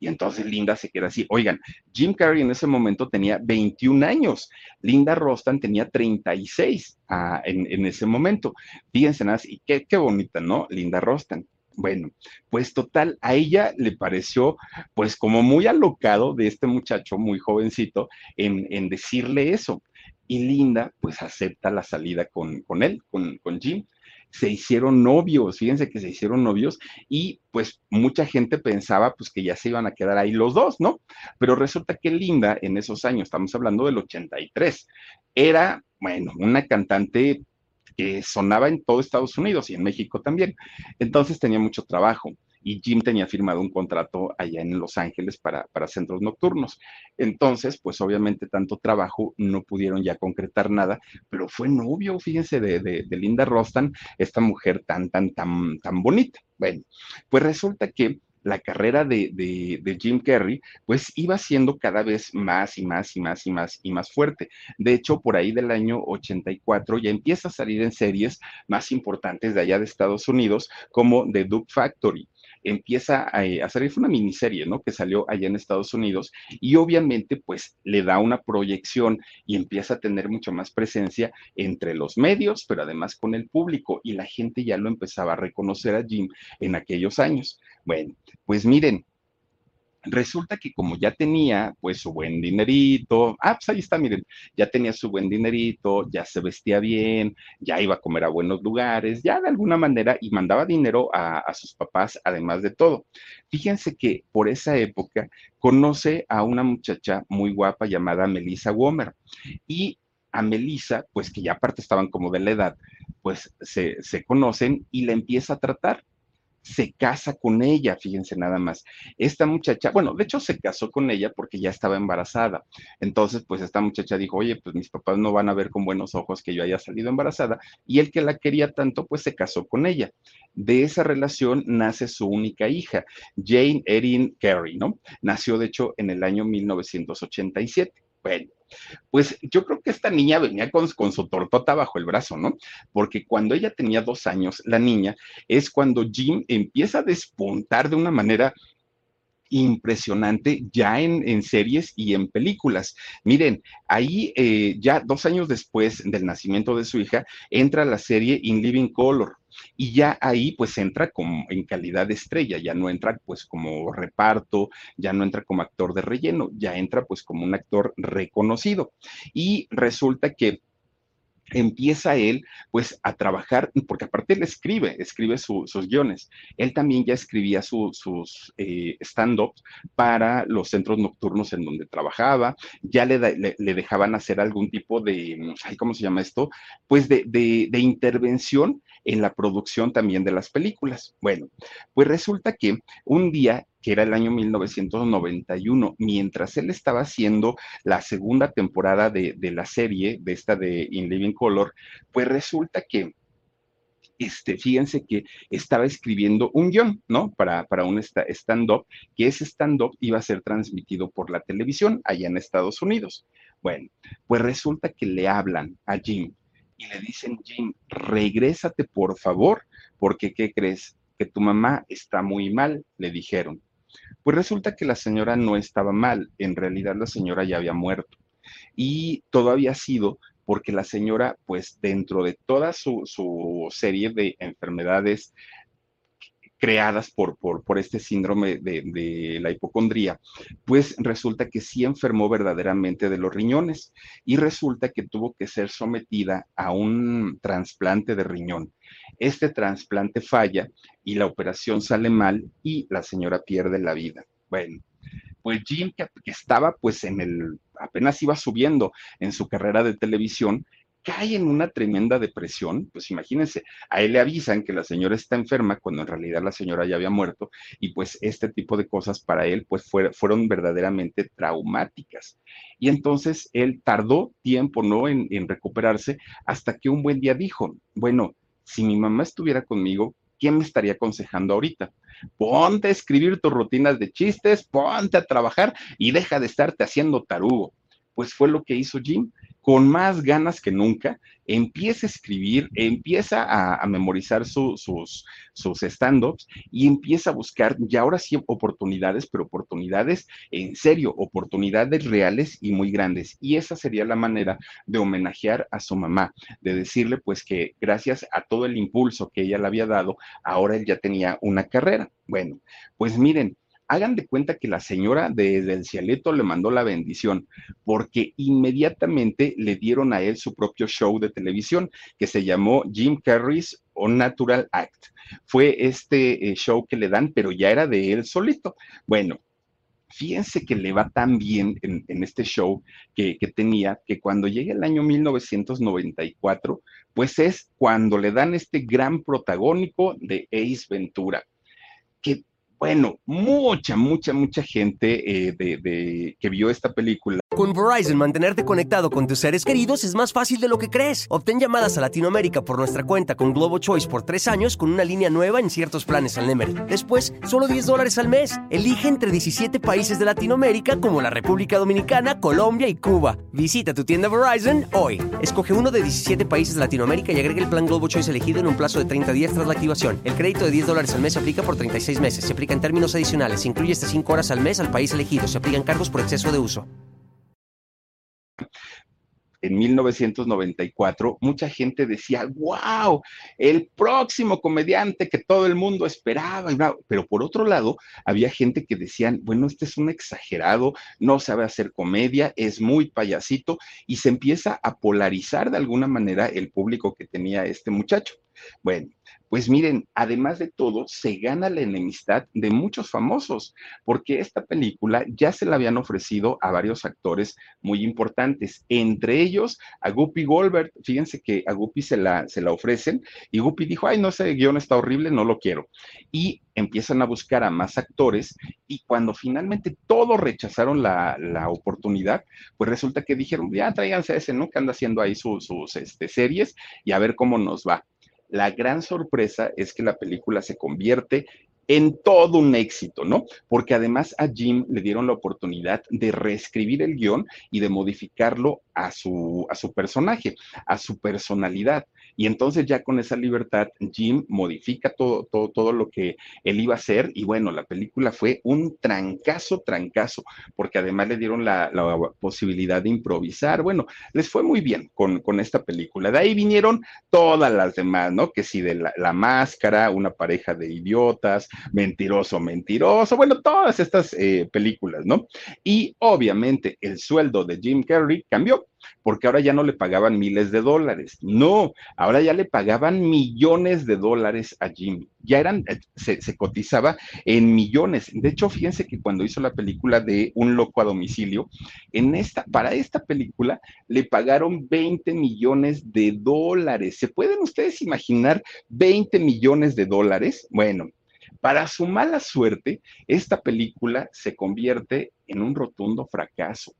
S1: Y entonces Linda se queda así. Oigan, Jim Carrey en ese momento tenía 21 años, Linda Rostan tenía 36 ah, en, en, ese momento. Fíjense y qué, qué bonita, ¿no? Linda Rostan. Bueno, pues total, a ella le pareció pues como muy alocado de este muchacho muy jovencito en, en decirle eso. Y Linda pues acepta la salida con, con él, con, con Jim se hicieron novios, fíjense que se hicieron novios y pues mucha gente pensaba pues que ya se iban a quedar ahí los dos, ¿no? Pero resulta que Linda en esos años, estamos hablando del 83, era, bueno, una cantante que sonaba en todo Estados Unidos y en México también. Entonces tenía mucho trabajo y Jim tenía firmado un contrato allá en Los Ángeles para, para centros nocturnos. Entonces, pues obviamente tanto trabajo no pudieron ya concretar nada, pero fue novio, fíjense, de, de, de Linda Rostan, esta mujer tan, tan, tan, tan bonita. Bueno, pues resulta que la carrera de, de, de, Jim Carrey, pues iba siendo cada vez más y más y más y más y más fuerte. De hecho, por ahí del año 84 ya empieza a salir en series más importantes de allá de Estados Unidos, como The Duke Factory empieza a, a, salir, fue una miniserie, ¿no? Que salió allá en Estados Unidos y obviamente pues le da una proyección y empieza a tener mucho más presencia entre los medios, pero además con el público y la gente ya lo empezaba a reconocer a Jim en aquellos años. Bueno, pues miren, resulta que como ya tenía pues su buen dinerito, ah, pues ahí está, miren, ya tenía su buen dinerito, ya se vestía bien, ya iba a comer a buenos lugares, ya de alguna manera y mandaba dinero a, sus papás, además de todo. Fíjense que por esa época conoce a una muchacha muy guapa llamada Melissa Womer y a Melissa, pues que ya aparte estaban como de la edad, pues se, se conocen y la empieza a tratar se casa con ella, fíjense nada más. Esta muchacha, bueno, de hecho se casó con ella porque ya estaba embarazada. Entonces, pues esta muchacha dijo, oye, pues mis papás no van a ver con buenos ojos que yo haya salido embarazada. Y el que la quería tanto, pues se casó con ella. De esa relación nace su única hija, Jane Erin Carey, ¿no? Nació, de hecho, en el año 1987. Bueno, pues yo creo que esta niña venía con, su tortota bajo el brazo, ¿no? Porque cuando ella tenía dos años, la niña, es cuando Jim empieza a despuntar de una manera impresionante ya en, series y en películas. Miren, ahí eh, ya dos años después del nacimiento de su hija, entra la serie In Living Color y ya ahí pues entra como en calidad de estrella, ya no entra pues como reparto, ya no entra como actor de relleno, ya entra pues como un actor reconocido. Y resulta que empieza él pues a trabajar, porque aparte él escribe, escribe sus guiones. Él también ya escribía sus eh, stand-ups para los centros nocturnos en donde trabajaba, ya le, le, dejaban hacer algún tipo de, ¿cómo se llama esto? Pues de, de, de intervención en la producción también de las películas. Bueno, pues resulta que un día que era el año 1991, mientras él estaba haciendo la segunda temporada de, la serie, de esta de In Living Color, pues resulta que este, fíjense que estaba escribiendo un guion, ¿no? Para, para un stand-up, que ese stand-up iba a ser transmitido por la televisión allá en Estados Unidos. Bueno, pues resulta que le hablan a Jim y le dicen, Jim, regrésate por favor, porque ¿qué crees? Que tu mamá está muy mal, le dijeron. Pues resulta que la señora no estaba mal, en realidad la señora ya había muerto. Y todo había sido porque la señora, pues dentro de toda su, serie de enfermedades creadas por, por, este síndrome de, la hipocondría, pues resulta que sí enfermó verdaderamente de los riñones y resulta que tuvo que ser sometida a un trasplante de riñón. Este trasplante falla y la operación sale mal y la señora pierde la vida. Bueno, pues Jim, que estaba pues en el, apenas iba subiendo en su carrera de televisión, cae en una tremenda depresión, pues imagínense, a él le avisan que la señora está enferma cuando en realidad la señora ya había muerto y pues este tipo de cosas para él pues fueron verdaderamente traumáticas. Y entonces él tardó tiempo, ¿no? En, en recuperarse hasta que un buen día dijo, bueno, si mi mamá estuviera conmigo, ¿quién me estaría aconsejando ahorita? Ponte a escribir tus rutinas de chistes, ponte a trabajar y deja de estarte haciendo tarugo. Pues fue lo que hizo Jim con más ganas que nunca, empieza a escribir, empieza a, memorizar sus, stand-ups y empieza a buscar ya ahora sí oportunidades, pero oportunidades en serio, oportunidades reales y muy grandes. Y esa sería la manera de homenajear a su mamá, de decirle pues que gracias a todo el impulso que ella le había dado, ahora él ya tenía una carrera. Bueno, pues miren, hagan de cuenta que la señora desde el cieleto le mandó la bendición, porque inmediatamente le dieron a él su propio show de televisión que se llamó Jim Carrey's On Natural Act. Fue este eh, show que le dan, pero ya era de él solito. Bueno, fíjense que le va tan bien en, este show que, que, tenía, que cuando llega el año 1994, pues es cuando le dan este gran protagónico de Ace Ventura, que bueno, mucha, mucha, mucha gente eh, de, que vio esta película
S2: con Verizon, mantenerte conectado con tus seres queridos es más fácil de lo que crees. Obtén llamadas a Latinoamérica por nuestra cuenta con Globo Choice por tres años con una línea nueva en ciertos planes al Nemery. Después, solo 10 dólares al mes. Elige entre 17 países de Latinoamérica como la República Dominicana, Colombia y Cuba. Visita tu tienda Verizon hoy. Escoge uno de 17 países de Latinoamérica y agrega el plan Globo Choice elegido en un plazo de 30 días tras la activación. El crédito de 10 dólares al mes se aplica por 36 meses. Se aplica en términos adicionales. Incluye hasta 5 horas al mes al país elegido. Se aplican cargos por exceso de uso
S1: en 1994, mucha gente decía, wow, el próximo comediante que todo el mundo esperaba. Pero por otro lado, había gente que decían, bueno, este es un exagerado, no sabe hacer comedia, es muy payasito, y se empieza a polarizar de alguna manera el público que tenía este muchacho. Bueno, Pues miren, además de todo, se gana la enemistad de muchos famosos, porque esta película ya se la habían ofrecido a varios actores muy importantes, entre ellos a Guppy Goldberg. Fíjense que a Guppy se la, se la ofrecen y Guppy dijo, ay, no, ese guion está horrible, no lo quiero. Y empiezan a buscar a más actores y cuando finalmente todos rechazaron la, oportunidad, pues resulta que dijeron, ya tráiganse a ese, ¿no? Que anda haciendo ahí sus, este, series y a ver cómo nos va. La gran sorpresa es que la película se convierte en todo un éxito, ¿no? Porque además a Jim le dieron la oportunidad de reescribir el guion y de modificarlo a su, a su personaje, a su personalidad. Y entonces ya con esa libertad, Jim modifica todo, todo, todo lo que él iba a hacer. Y bueno, la película fue un trancazo, trancazo, porque además le dieron la, posibilidad de improvisar. Bueno, les fue muy bien con, con, esta película. De ahí vinieron todas las demás, ¿no? Que si de la, máscara, una pareja de idiotas, mentiroso, mentiroso, bueno, todas estas eh, películas, ¿no? Y obviamente el sueldo de Jim Carrey cambió porque ahora ya no le pagaban miles de dólares, no, ahora ya le pagaban millones de dólares a Jimmy, ya eran, eh, se, cotizaba en millones. De hecho, fíjense que cuando hizo la película de Un loco a domicilio, en esta, para esta película le pagaron 20 millones de dólares. ¿Se pueden ustedes imaginar 20 millones de dólares? Bueno, para su mala suerte, esta película se convierte en un rotundo fracaso.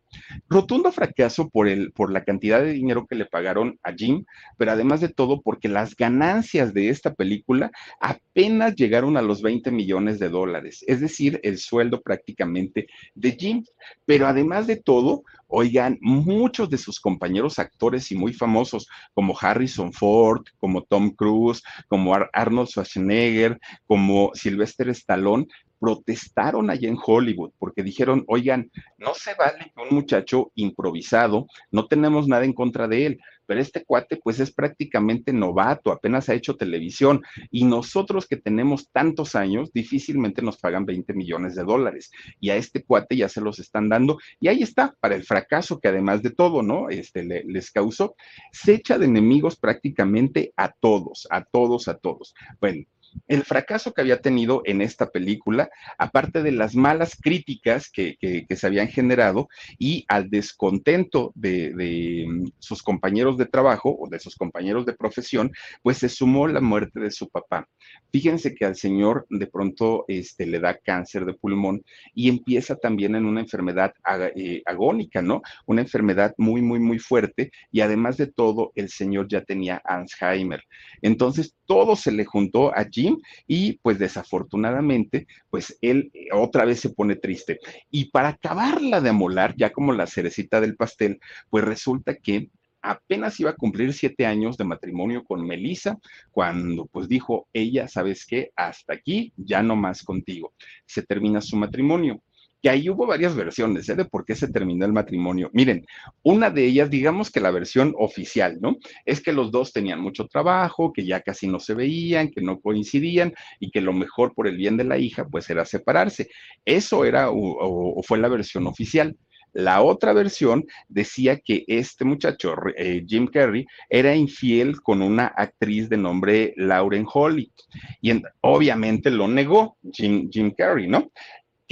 S1: Rotundo fracaso por, el, por la cantidad de dinero que le pagaron a Jim, pero además de todo porque las ganancias de esta película apenas llegaron a los 20 millones de dólares, es decir, el sueldo prácticamente de Jim. Pero además de todo, oigan, muchos de sus compañeros actores y muy famosos, como Harrison Ford, como Tom Cruise, como Arnold Schwarzenegger, como Sylvester Stallone, protestaron allá en Hollywood porque dijeron, oigan, no se vale un muchacho improvisado, no tenemos nada en contra de él, pero este cuate pues es prácticamente novato, apenas ha hecho televisión y nosotros que tenemos tantos años difícilmente nos pagan 20 millones de dólares y a este cuate ya se los están dando y ahí está, para el fracaso que además de todo, ¿no? Este les causó, se echa de enemigos prácticamente a todos, a todos, a todos. Bueno, el fracaso que había tenido en esta película, aparte de las malas críticas que, se habían generado y al descontento de, mm, sus compañeros de trabajo o de sus compañeros de profesión, pues se sumó la muerte de su papá. Fíjense que al señor de pronto este, le da cáncer de pulmón y empieza también en una enfermedad eh, agónica, ¿no? Una enfermedad muy, muy, muy fuerte y además de todo, el señor ya tenía Alzheimer. Entonces, todo se le juntó allí y pues desafortunadamente, pues él eh, otra vez se pone triste. Y para acabarla de amolar, ya como la cerecita del pastel, pues resulta que apenas iba a cumplir siete años de matrimonio con Melissa, cuando pues dijo ella, ¿sabes qué? Hasta aquí, ya no más contigo. Se termina su matrimonio que ahí hubo varias versiones ¿eh? de por qué se terminó el matrimonio. Miren, una de ellas, digamos que la versión oficial, ¿no? Es que los dos tenían mucho trabajo, que ya casi no se veían, que no coincidían y que lo mejor por el bien de la hija, pues era separarse. Eso era o, fue la versión oficial. La otra versión decía que este muchacho, eh, Jim Carrey, era infiel con una actriz de nombre Lauren Holly. Y obviamente lo negó Jim, Jim Carrey, ¿no?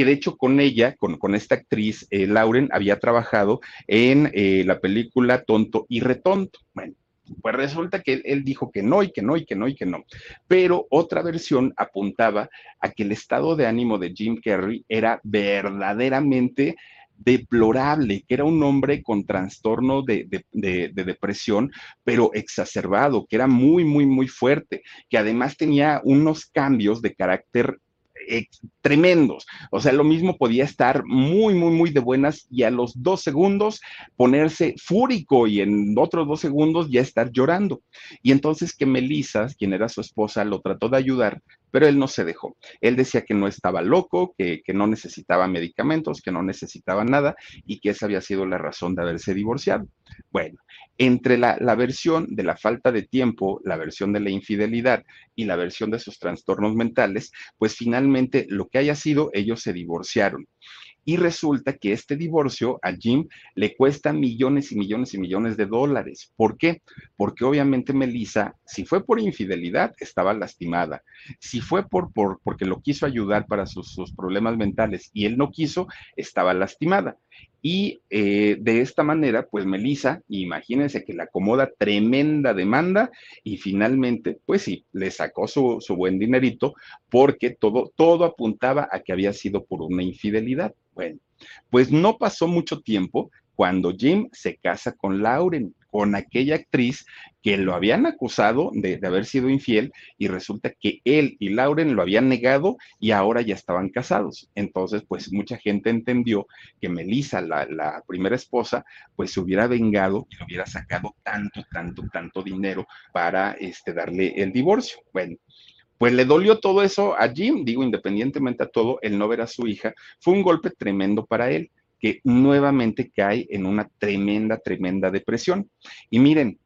S1: Que de hecho con ella, con, esta actriz, eh, Lauren, había trabajado en eh, la película Tonto y Retonto. Bueno, pues resulta que él, dijo que no y que no y que no y que no. Pero otra versión apuntaba a que el estado de ánimo de Jim Carrey era verdaderamente deplorable, que era un hombre con trastorno de, de, depresión, pero exacerbado, que era muy, muy, muy fuerte, que además tenía unos cambios de carácter eh, tremendos. O sea, lo mismo podía estar muy, muy, muy de buenas y a los dos segundos ponerse fúrico y en otros dos segundos ya estar llorando. Y entonces que Melissa, quien era su esposa, lo trató de ayudar, pero él no se dejó. Él decía que no estaba loco, que, no necesitaba medicamentos, que no necesitaba nada y que esa había sido la razón de haberse divorciado. Bueno, entre la, la, versión de la falta de tiempo, la versión de la infidelidad y la versión de sus trastornos mentales, pues finalmente lo que haya sido, ellos se divorciaron. Y resulta que este divorcio a Jim le cuesta millones y millones y millones de dólares. ¿Por qué? Porque obviamente Melissa, si fue por infidelidad, estaba lastimada. Si fue por, por porque lo quiso ayudar para sus, sus problemas mentales y él no quiso, estaba lastimada. Y eh, de esta manera, pues Melissa, imagínense que le acomoda tremenda demanda y finalmente, pues sí, le sacó su, su, buen dinerito porque todo, todo apuntaba a que había sido por una infidelidad. Bueno, pues no pasó mucho tiempo cuando Jim se casa con Lauren con aquella actriz que lo habían acusado de, haber sido infiel y resulta que él y Lauren lo habían negado y ahora ya estaban casados. Entonces, pues mucha gente entendió que Melissa, la, la primera esposa, pues se hubiera vengado y le hubiera sacado tanto, tanto, tanto dinero para este, darle el divorcio. Bueno, pues le dolió todo eso a Jim, digo, independientemente a todo, el no ver a su hija, fue un golpe tremendo para él que nuevamente cae en una tremenda, tremenda depresión. Y miren,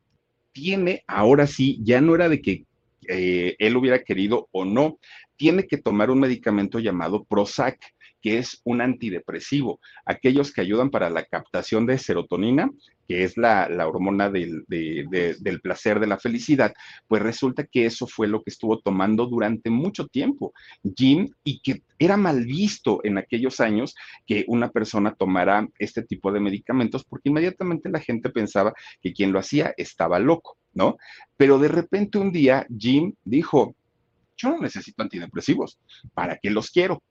S1: tiene, ahora sí, ya no era de que eh, él hubiera querido o no, tiene que tomar un medicamento llamado Prozac que es un antidepresivo, aquellos que ayudan para la captación de serotonina, que es la, la hormona del, de, de, del, placer, de la felicidad, pues resulta que eso fue lo que estuvo tomando durante mucho tiempo Jim y que era mal visto en aquellos años que una persona tomara este tipo de medicamentos porque inmediatamente la gente pensaba que quien lo hacía estaba loco, ¿no? Pero de repente un día Jim dijo, yo no necesito antidepresivos, ¿para qué los quiero?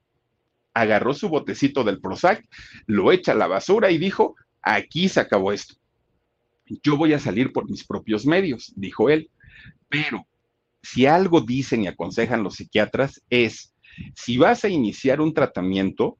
S1: agarró su botecito del Prozac, lo echa a la basura y dijo, aquí se acabó esto. Yo voy a salir por mis propios medios, dijo él. Pero si algo dicen y aconsejan los psiquiatras es, si vas a iniciar un tratamiento,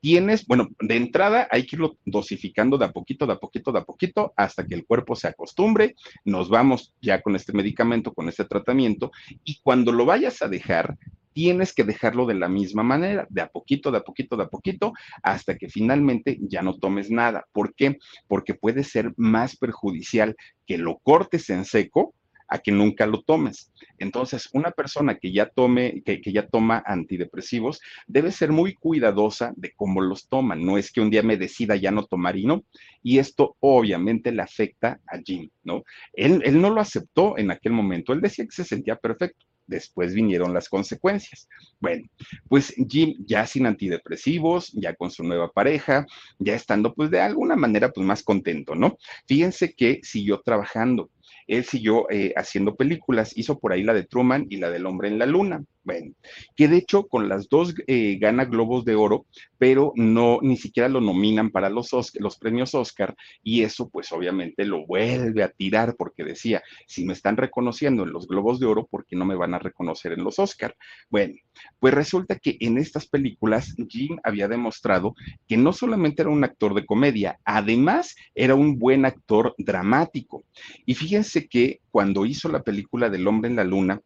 S1: tienes, bueno, de entrada hay que irlo dosificando de a poquito, de a poquito, de a poquito, hasta que el cuerpo se acostumbre. Nos vamos ya con este medicamento, con este tratamiento, y cuando lo vayas a dejar, tienes que dejarlo de la misma manera, de a poquito, de a poquito, de a poquito, hasta que finalmente ya no tomes nada. ¿Por qué? Porque puede ser más perjudicial que lo cortes en seco a que nunca lo tomes. Entonces, una persona que ya tome, que, que, ya toma antidepresivos, debe ser muy cuidadosa de cómo los toma. No es que un día me decida ya no tomar y no. Y esto obviamente le afecta a Jim, ¿no? Él, él no lo aceptó en aquel momento. Él decía que se sentía perfecto después vinieron las consecuencias. Bueno, pues Jim ya sin antidepresivos, ya con su nueva pareja, ya estando pues de alguna manera pues más contento, ¿no? Fíjense que siguió trabajando, él siguió eh, haciendo películas, hizo por ahí la de Truman y la del hombre en la luna. Bueno, que de hecho con las dos eh, gana Globos de Oro, pero no, ni siquiera lo nominan para los, Oscar, los premios Oscar, y eso pues obviamente lo vuelve a tirar porque decía, si me están reconociendo en los Globos de Oro, ¿por qué no me van a reconocer en los Oscar? Bueno, pues resulta que en estas películas Jim había demostrado que no solamente era un actor de comedia, además era un buen actor dramático. Y fíjense que cuando hizo la película del hombre en la luna,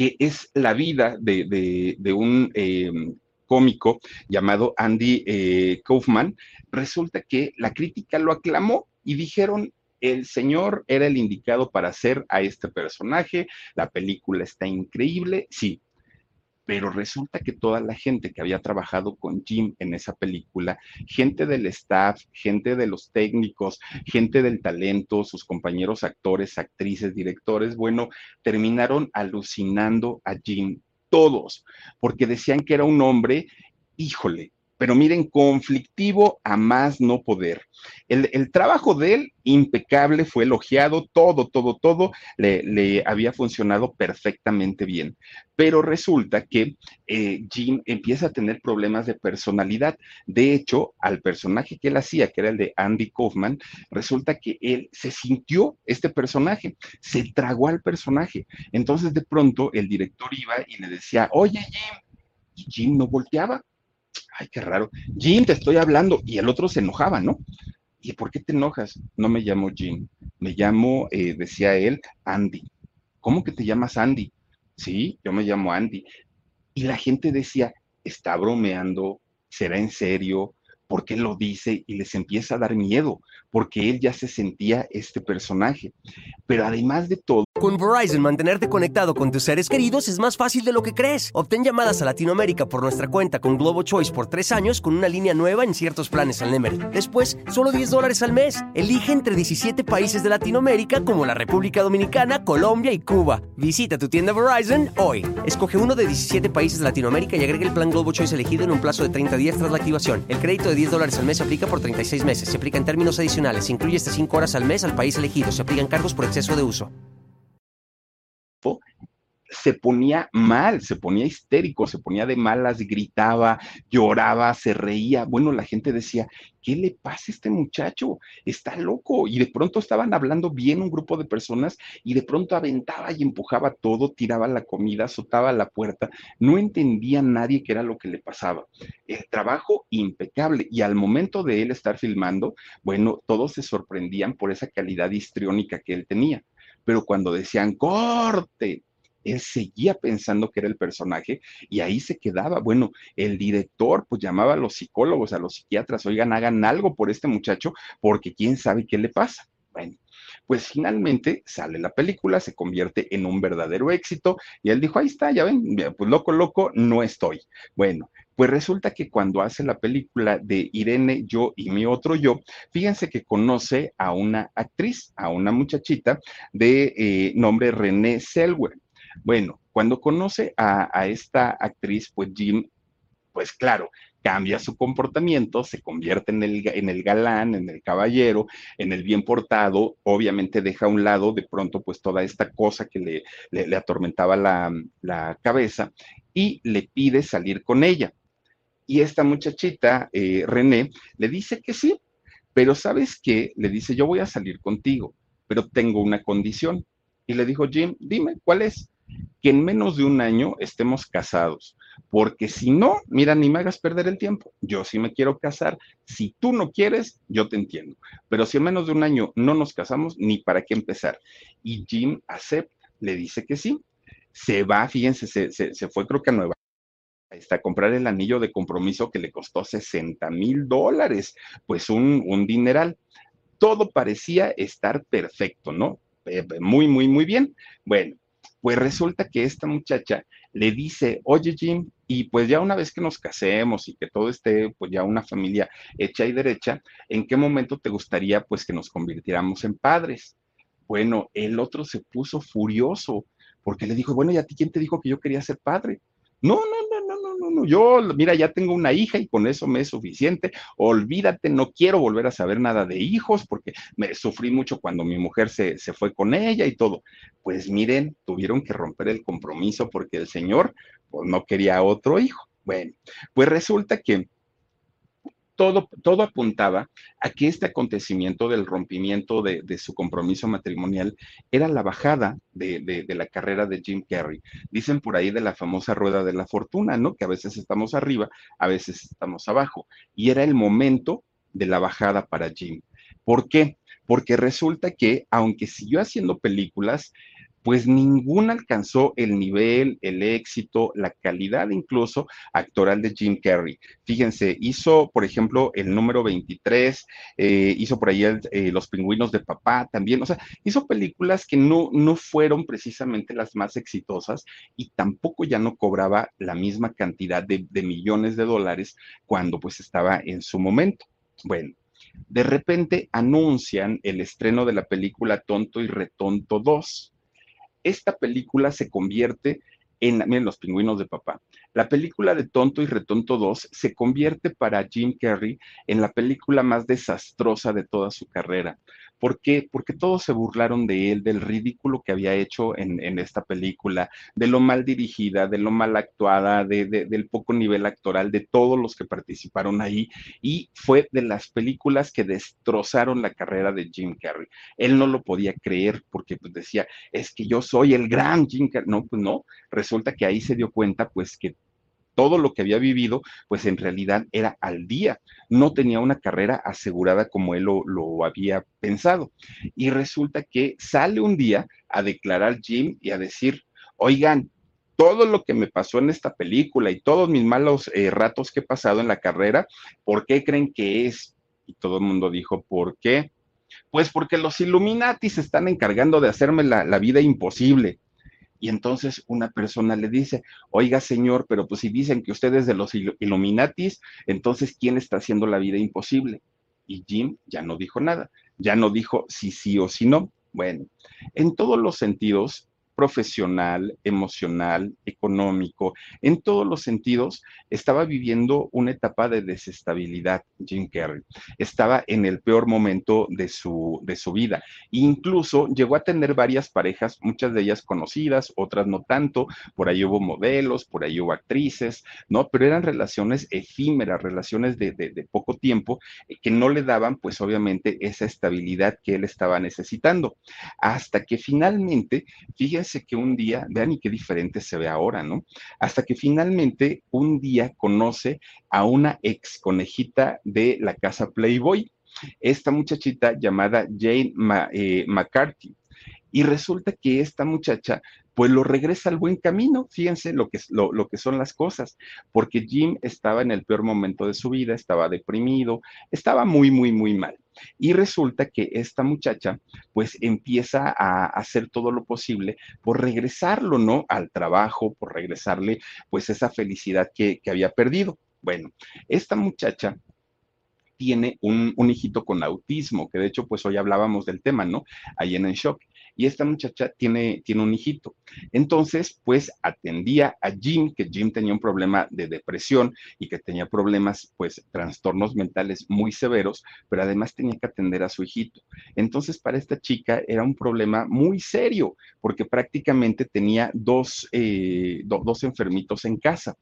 S1: que es la vida de, de, un eh, cómico llamado Andy eh, Kaufman, resulta que la crítica lo aclamó y dijeron, el señor era el indicado para hacer a este personaje, la película está increíble, sí, pero resulta que toda la gente que había trabajado con Jim en esa película, gente del staff, gente de los técnicos, gente del talento, sus compañeros actores, actrices, directores, bueno, terminaron alucinando a Jim todos, porque decían que era un hombre, híjole, pero miren, conflictivo a más no poder. El, el, trabajo de él, impecable, fue elogiado, todo, todo, todo le, le había funcionado perfectamente bien. Pero resulta que eh, Jim empieza a tener problemas de personalidad. De hecho, al personaje que él hacía, que era el de Andy Kaufman, resulta que él se sintió este personaje, se tragó al personaje. Entonces, de pronto, el director iba y le decía, oye, Jim, Jim no volteaba ay, qué raro, Jim, te estoy hablando, y el otro se enojaba, ¿no? ¿Y por qué te enojas? No me llamo Jim, me llamo, eh, decía él, Andy. ¿Cómo que te llamas Andy? Sí, yo me llamo Andy. Y la gente decía, está bromeando, será en serio, por qué lo dice y les empieza a dar miedo, porque él ya se sentía este personaje. Pero además de todo...
S2: Con Verizon, mantenerte conectado con tus seres queridos es más fácil de lo que crees. Obtén llamadas a Latinoamérica por nuestra cuenta con Globo Choice por tres años con una línea nueva en ciertos planes al Nemer. Después, solo 10 dólares al mes. Elige entre 17 países de Latinoamérica como la República Dominicana, Colombia y Cuba. Visita tu tienda Verizon hoy. Escoge uno de 17 países de Latinoamérica y agrega el plan Globo Choice elegido en un plazo de 30 días tras la activación. El crédito de 10 dólares al mes se aplica por 36 meses. Se aplica en términos adicionales. Se incluye hasta 5 horas al mes al país elegido. Se aplican cargos por exceso de uso
S1: se ponía mal, se ponía histérico, se ponía de malas, gritaba, lloraba, se reía. Bueno, la gente decía, ¿qué le pasa a este muchacho? Está loco. Y de pronto estaban hablando bien un grupo de personas y de pronto aventaba y empujaba todo, tiraba la comida, azotaba la puerta. No entendía nadie qué era lo que le pasaba. El trabajo impecable. Y al momento de él estar filmando, bueno, todos se sorprendían por esa calidad histriónica que él tenía. Pero cuando decían corte, él seguía pensando que era el personaje y ahí se quedaba. Bueno, el director pues llamaba a los psicólogos, a los psiquiatras, oigan, hagan algo por este muchacho porque quién sabe qué le pasa. Bueno, pues finalmente sale la película, se convierte en un verdadero éxito y él dijo, ahí está, ya ven, pues loco, loco, no estoy. Bueno, pues resulta que cuando hace la película de Irene, yo y mi otro yo, fíjense que conoce a una actriz, a una muchachita de eh, nombre René Selwer. Bueno, cuando conoce a, esta actriz, pues Jim, pues claro, cambia su comportamiento, se convierte en el, galán, en el caballero, en el bien portado, obviamente deja a un lado de pronto pues toda esta cosa que le, le, atormentaba la, la, cabeza y le pide salir con ella. Y esta muchachita, eh, René, le dice que sí, pero ¿sabes qué? Le dice, yo voy a salir contigo, pero tengo una condición. Y le dijo, Jim, dime, ¿cuál es? Que en menos de un año estemos casados, porque si no, mira, ni me hagas perder el tiempo. Yo sí me quiero casar. Si tú no quieres, yo te entiendo. Pero si en menos de un año no nos casamos, ni para qué empezar. Y Jim acepta, le dice que sí. Se va, fíjense, se, fue creo que a Nueva a comprar el anillo de compromiso que le costó 60 mil dólares, pues un, un dineral. Todo parecía estar perfecto, ¿no? Eh, muy, muy, muy bien. Bueno, pues resulta que esta muchacha le dice, oye Jim, y pues ya una vez que nos casemos y que todo esté, pues ya una familia hecha y derecha, ¿en qué momento te gustaría pues que nos convirtiéramos en padres? Bueno, el otro se puso furioso porque le dijo, bueno, ¿y a ti quién te dijo que yo quería ser padre? No, no, yo, mira, ya tengo una hija y con eso me es suficiente. Olvídate, no quiero volver a saber nada de hijos porque me sufrí mucho cuando mi mujer se, se fue con ella y todo. Pues miren, tuvieron que romper el compromiso porque el señor pues, no quería otro hijo. Bueno, pues resulta que todo, apuntaba a que este acontecimiento del rompimiento de, su compromiso matrimonial era la bajada de, la carrera de Jim Carrey. Dicen por ahí de la famosa rueda de la fortuna, ¿no? Que a veces estamos arriba, a veces estamos abajo. Y era el momento de la bajada para Jim. ¿Por qué? Porque resulta que, aunque siguió haciendo películas, pues ninguna alcanzó el nivel, el éxito, la calidad incluso actoral de Jim Carrey. Fíjense, hizo, por ejemplo, el número 23, eh, hizo por ahí eh, Los pingüinos de papá también, o sea, hizo películas que no, no fueron precisamente las más exitosas y tampoco ya no cobraba la misma cantidad de, de millones de dólares cuando pues estaba en su momento. Bueno, de repente anuncian el estreno de la película Tonto y Retonto 2 esta película se convierte en, miren, los pingüinos de papá. La película de Tonto y Retonto 2 se convierte para Jim Carrey en la película más desastrosa de toda su carrera. ¿Por qué? Porque todos se burlaron de él, del ridículo que había hecho en, esta película, de lo mal dirigida, de lo mal actuada, del poco nivel actoral de todos los que participaron ahí. Y fue de las películas que destrozaron la carrera de Jim Carrey. Él no lo podía creer porque pues, decía, es que yo soy el gran Jim Carrey. No, pues no. Resulta que ahí se dio cuenta pues que todo lo que había vivido, pues en realidad era al día, no tenía una carrera asegurada como él lo, había pensado. Y resulta que sale un día a declarar Jim y a decir, oigan, todo lo que me pasó en esta película y todos mis malos eh, ratos que he pasado en la carrera, ¿por qué creen que es? Y todo el mundo dijo, ¿por qué? Pues porque los Illuminati se están encargando de hacerme la, la vida imposible. Y entonces una persona le dice, oiga señor, pero pues si dicen que usted es de los Illuminatis, entonces ¿quién está haciendo la vida imposible? Y Jim ya no dijo nada, ya no dijo si sí o si no. Bueno, en todos los sentidos, profesional, emocional, económico, en todos los sentidos, estaba viviendo una etapa de desestabilidad, Jim Carrey. Estaba en el peor momento de su, de su vida. Incluso llegó a tener varias parejas, muchas de ellas conocidas, otras no tanto. Por ahí hubo modelos, por ahí hubo actrices, ¿no? Pero eran relaciones efímeras, relaciones de, de poco tiempo, eh, que no le daban, pues obviamente, esa estabilidad que él estaba necesitando. Hasta que finalmente, fíjense, que un día, vean y qué diferente se ve ahora, ¿no? Hasta que finalmente un día conoce a una ex conejita de la casa Playboy, esta muchachita llamada Jane eh, McCarthy. Y resulta que esta muchacha pues lo regresa al buen camino. Fíjense lo que, lo, lo que son las cosas, porque Jim estaba en el peor momento de su vida, estaba deprimido, estaba muy, muy, muy mal. Y resulta que esta muchacha pues empieza a hacer todo lo posible por regresarlo, ¿no? Al trabajo, por regresarle pues esa felicidad que, que había perdido. Bueno, esta muchacha tiene un, un, hijito con autismo, que de hecho pues hoy hablábamos del tema, ¿no? Ahí en el shock y esta muchacha tiene, tiene un hijito. Entonces, pues atendía a Jim, que Jim tenía un problema de depresión y que tenía problemas, pues, trastornos mentales muy severos, pero además tenía que atender a su hijito. Entonces, para esta chica era un problema muy serio, porque prácticamente tenía dos, eh, dos enfermitos en casa.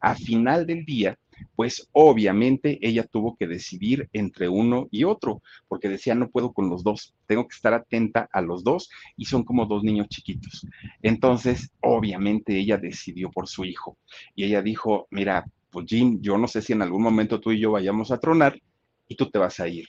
S1: A final del día, pues obviamente ella tuvo que decidir entre uno y otro, porque decía, no puedo con los dos, tengo que estar atenta a los dos y son como dos niños chiquitos. Entonces, obviamente ella decidió por su hijo y ella dijo, mira, pues Jim, yo no sé si en algún momento tú y yo vayamos a tronar y tú te vas a ir.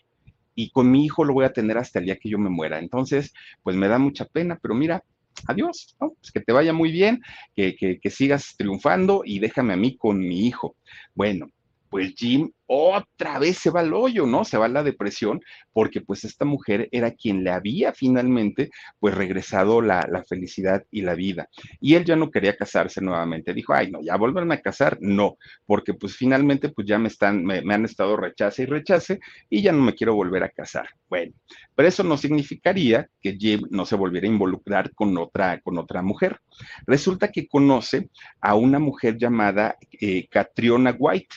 S1: Y con mi hijo lo voy a tener hasta el día que yo me muera. Entonces, pues me da mucha pena, pero mira, adiós. Pues que te vaya muy bien, que, que sigas triunfando y déjame a mí con mi hijo. Bueno, pues Jim otra vez se va al hoyo, ¿no? Se va a la depresión porque pues esta mujer era quien le había finalmente pues regresado la, la, felicidad y la vida. Y él ya no quería casarse nuevamente. Dijo, ay, no, ya volverme a casar, no, porque pues finalmente pues ya me están, me, han estado rechace y rechace y ya no me quiero volver a casar. Bueno, pero eso no significaría que Jim no se volviera a involucrar con otra, con otra mujer. Resulta que conoce a una mujer llamada eh, Catriona White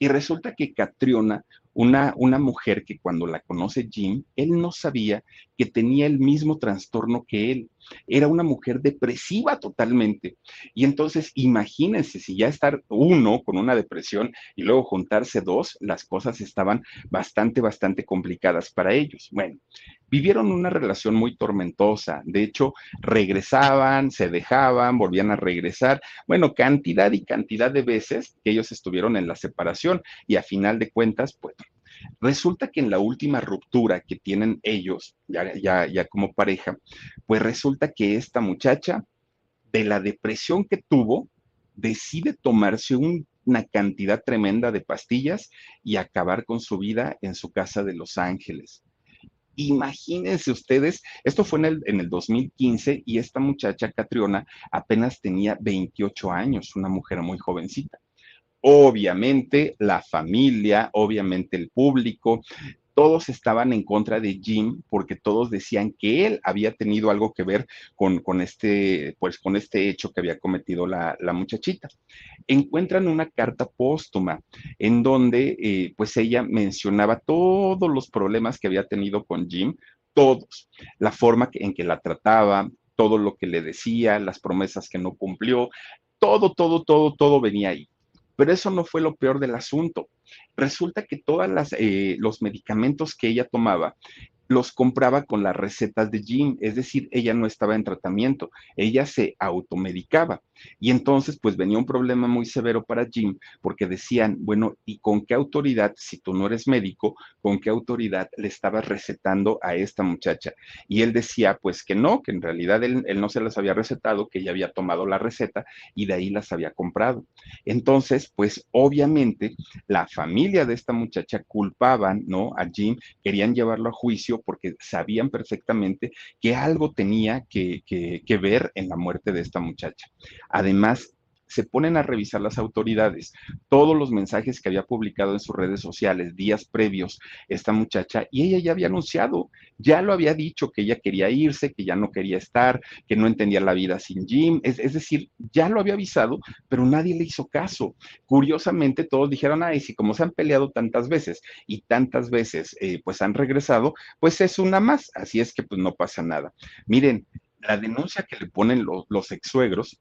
S1: y resulta que Catriona, una, una mujer que cuando la conoce Jim, él no sabía que tenía el mismo trastorno que él. Era una mujer depresiva totalmente. Y entonces, imagínense, si ya estar uno con una depresión y luego juntarse dos, las cosas estaban bastante, bastante complicadas para ellos. Bueno, vivieron una relación muy tormentosa. De hecho, regresaban, se dejaban, volvían a regresar. Bueno, cantidad y cantidad de veces que ellos estuvieron en la separación y a final de cuentas, pues Resulta que en la última ruptura que tienen ellos, ya, ya, ya como pareja, pues resulta que esta muchacha, de la depresión que tuvo, decide tomarse un, una cantidad tremenda de pastillas y acabar con su vida en su casa de Los Ángeles. Imagínense ustedes, esto fue en el, en el 2015 y esta muchacha, Catriona, apenas tenía 28 años, una mujer muy jovencita. Obviamente la familia, obviamente el público, todos estaban en contra de Jim porque todos decían que él había tenido algo que ver con, con este, pues, con este hecho que había cometido la, la muchachita. Encuentran una carta póstuma en donde eh, pues ella mencionaba todos los problemas que había tenido con Jim, todos, la forma en que la trataba, todo lo que le decía, las promesas que no cumplió, todo, todo, todo, todo venía ahí. Pero eso no fue lo peor del asunto. Resulta que todos eh, los medicamentos que ella tomaba los compraba con las recetas de Jim, es decir, ella no estaba en tratamiento, ella se automedicaba. Y entonces, pues venía un problema muy severo para Jim, porque decían, bueno, ¿y con qué autoridad, si tú no eres médico, con qué autoridad le estabas recetando a esta muchacha? Y él decía, pues que no, que en realidad él, no se las había recetado, que ella había tomado la receta y de ahí las había comprado. Entonces, pues obviamente la familia de esta muchacha culpaban, ¿no? A Jim, querían llevarlo a juicio porque sabían perfectamente que algo tenía que, que, ver en la muerte de esta muchacha. Además, se ponen a revisar las autoridades todos los mensajes que había publicado en sus redes sociales días previos esta muchacha y ella ya había anunciado, ya lo había dicho que ella quería irse, que ya no quería estar, que no entendía la vida sin Jim, es, es decir, ya lo había avisado, pero nadie le hizo caso. Curiosamente todos dijeron, ay, si como se han peleado tantas veces y tantas veces eh, pues han regresado, pues es una más, así es que pues no pasa nada. Miren, la denuncia que le ponen los, los ex suegros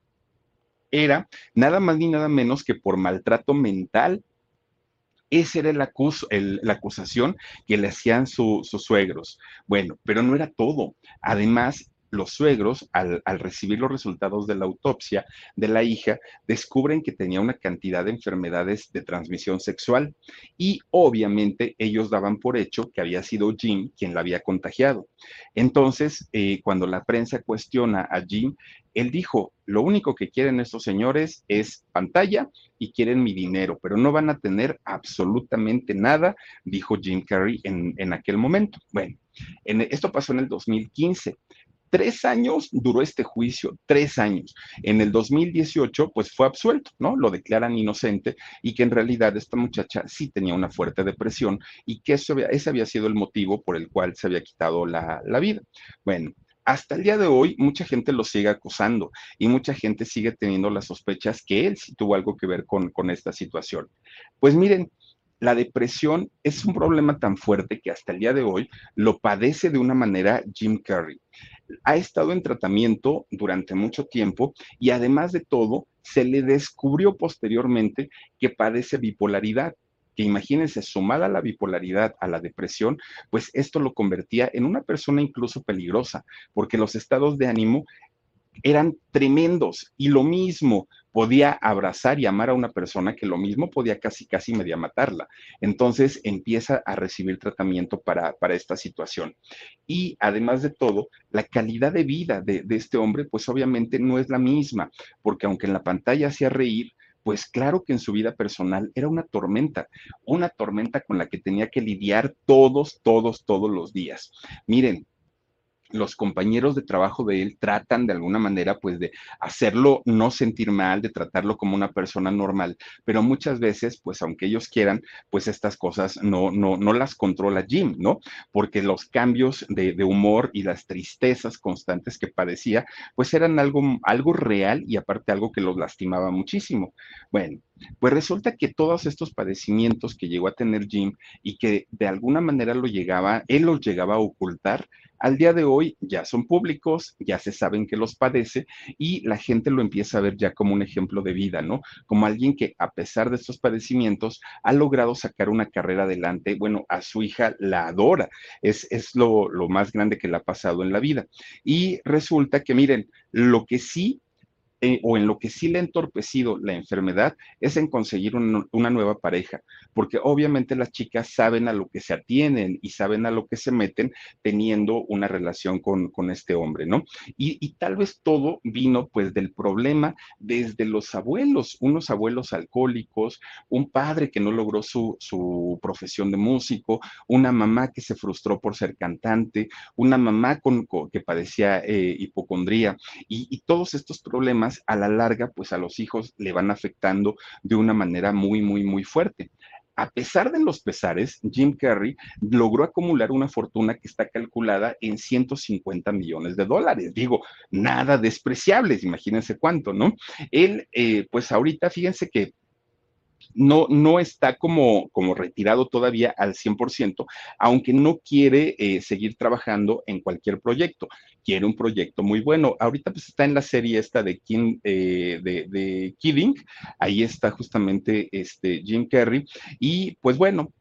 S1: era nada más ni nada menos que por maltrato mental. Esa era la acusación que le hacían su, sus suegros. Bueno, pero no era todo. Además, los suegros, al, recibir los resultados de la autopsia de la hija, descubren que tenía una cantidad de enfermedades de transmisión sexual y obviamente ellos daban por hecho que había sido Jim quien la había contagiado. Entonces, eh, cuando la prensa cuestiona a Jim, él dijo, lo único que quieren estos señores es pantalla y quieren mi dinero, pero no van a tener absolutamente nada, dijo Jim Carrey en, aquel momento. Bueno, en, esto pasó en el 2015. Tres años duró este juicio, tres años. En el 2018, pues fue absuelto, ¿no? Lo declaran inocente y que en realidad esta muchacha sí tenía una fuerte depresión y que eso, ese había sido el motivo por el cual se había quitado la, la vida. Bueno, hasta el día de hoy mucha gente lo sigue acusando y mucha gente sigue teniendo las sospechas que él sí tuvo algo que ver con, con esta situación. Pues miren, la depresión es un problema tan fuerte que hasta el día de hoy lo padece de una manera Jim Carrey. Ha estado en tratamiento durante mucho tiempo y además de todo, se le descubrió posteriormente que padece bipolaridad que imagínense, sumada la bipolaridad a la depresión, pues esto lo convertía en una persona incluso peligrosa, porque los estados de ánimo eran tremendos y lo mismo podía abrazar y amar a una persona que lo mismo podía casi, casi media matarla. Entonces empieza a recibir tratamiento para, para esta situación. Y además de todo, la calidad de vida de, de, este hombre, pues obviamente no es la misma, porque aunque en la pantalla hacía reír, pues claro que en su vida personal era una tormenta, una tormenta con la que tenía que lidiar todos, todos, todos los días. Miren, los compañeros de trabajo de él tratan de alguna manera pues de hacerlo no sentir mal, de tratarlo como una persona normal, pero muchas veces pues aunque ellos quieran pues estas cosas no, no, no las controla Jim, ¿no? Porque los cambios de, de, humor y las tristezas constantes que padecía pues eran algo, algo real y aparte algo que los lastimaba muchísimo. Bueno, pues resulta que todos estos padecimientos que llegó a tener Jim y que de alguna manera lo llegaba, él los llegaba a ocultar, al día de hoy ya son públicos, ya se saben que los padece y la gente lo empieza a ver ya como un ejemplo de vida, ¿no? Como alguien que a pesar de estos padecimientos ha logrado sacar una carrera adelante. Bueno, a su hija la adora, es, es lo, lo más grande que le ha pasado en la vida. Y resulta que, miren, lo que sí eh, o en lo que sí le ha entorpecido la enfermedad es en conseguir un, una nueva pareja, porque obviamente las chicas saben a lo que se atienen y saben a lo que se meten teniendo una relación con, con este hombre, ¿no? Y, y, tal vez todo vino pues del problema desde los abuelos, unos abuelos alcohólicos, un padre que no logró su, su profesión de músico, una mamá que se frustró por ser cantante, una mamá con, que padecía eh, hipocondría y todos estos problemas a la larga, pues a los hijos le van afectando de una manera muy, muy, muy fuerte. A pesar de los pesares, Jim Carrey logró acumular una fortuna que está calculada en 150 millones de dólares. Digo, nada despreciables, imagínense cuánto, ¿no? Él, eh, pues ahorita, fíjense que no, no está como, como retirado todavía al 100%, aunque no quiere eh, seguir trabajando en cualquier proyecto. Quiere un proyecto muy bueno. Ahorita pues está en la serie esta de, King, eh, de, de Kidding, ahí está justamente este Jim Carrey, y pues bueno,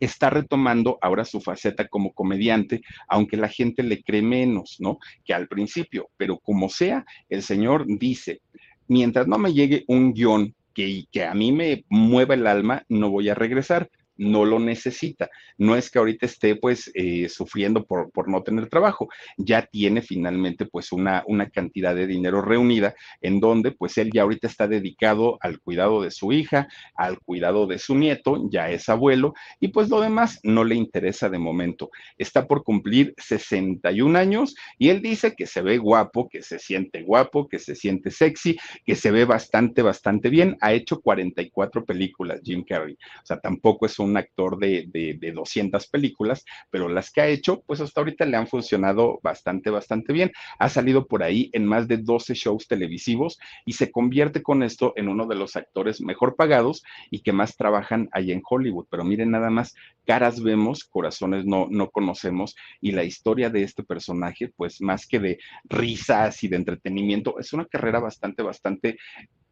S1: está retomando ahora su faceta como comediante, aunque la gente le cree menos, ¿no? Que al principio, pero como sea, el señor dice, mientras no me llegue un guion que, que a mí me mueva el alma, no voy a regresar no lo necesita. No es que ahorita esté pues eh, sufriendo por, por, no tener trabajo, ya tiene finalmente pues una, una cantidad de dinero reunida en donde pues él ya ahorita está dedicado al cuidado de su hija, al cuidado de su nieto, ya es abuelo y pues lo demás no le interesa de momento. Está por cumplir 61 años y él dice que se ve guapo, que se siente guapo, que se siente sexy, que se ve bastante, bastante bien. Ha hecho 44 películas Jim Carrey. O sea, tampoco es un un actor de, de, 200 películas, pero las que ha hecho, pues hasta ahorita le han funcionado bastante, bastante bien. Ha salido por ahí en más de 12 shows televisivos y se convierte con esto en uno de los actores mejor pagados y que más trabajan ahí en Hollywood. Pero miren nada más, caras vemos, corazones no, no conocemos y la historia de este personaje, pues más que de risas y de entretenimiento, es una carrera bastante, bastante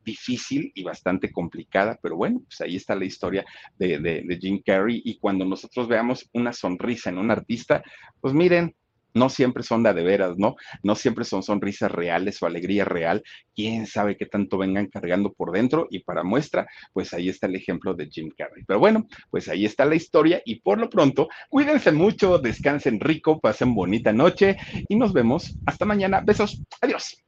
S1: difícil y bastante complicada, pero bueno, pues ahí está la historia de, Jim Carrey y cuando nosotros veamos una sonrisa en un artista, pues miren, no siempre son de, de veras, ¿no? No siempre son sonrisas reales o alegría real. Quién sabe qué tanto vengan cargando por dentro. Y para muestra, pues ahí está el ejemplo de Jim Carrey. Pero bueno, pues ahí está la historia. Y por lo pronto, cuídense mucho, descansen rico, pasen bonita noche y nos vemos hasta mañana. Besos. Adiós.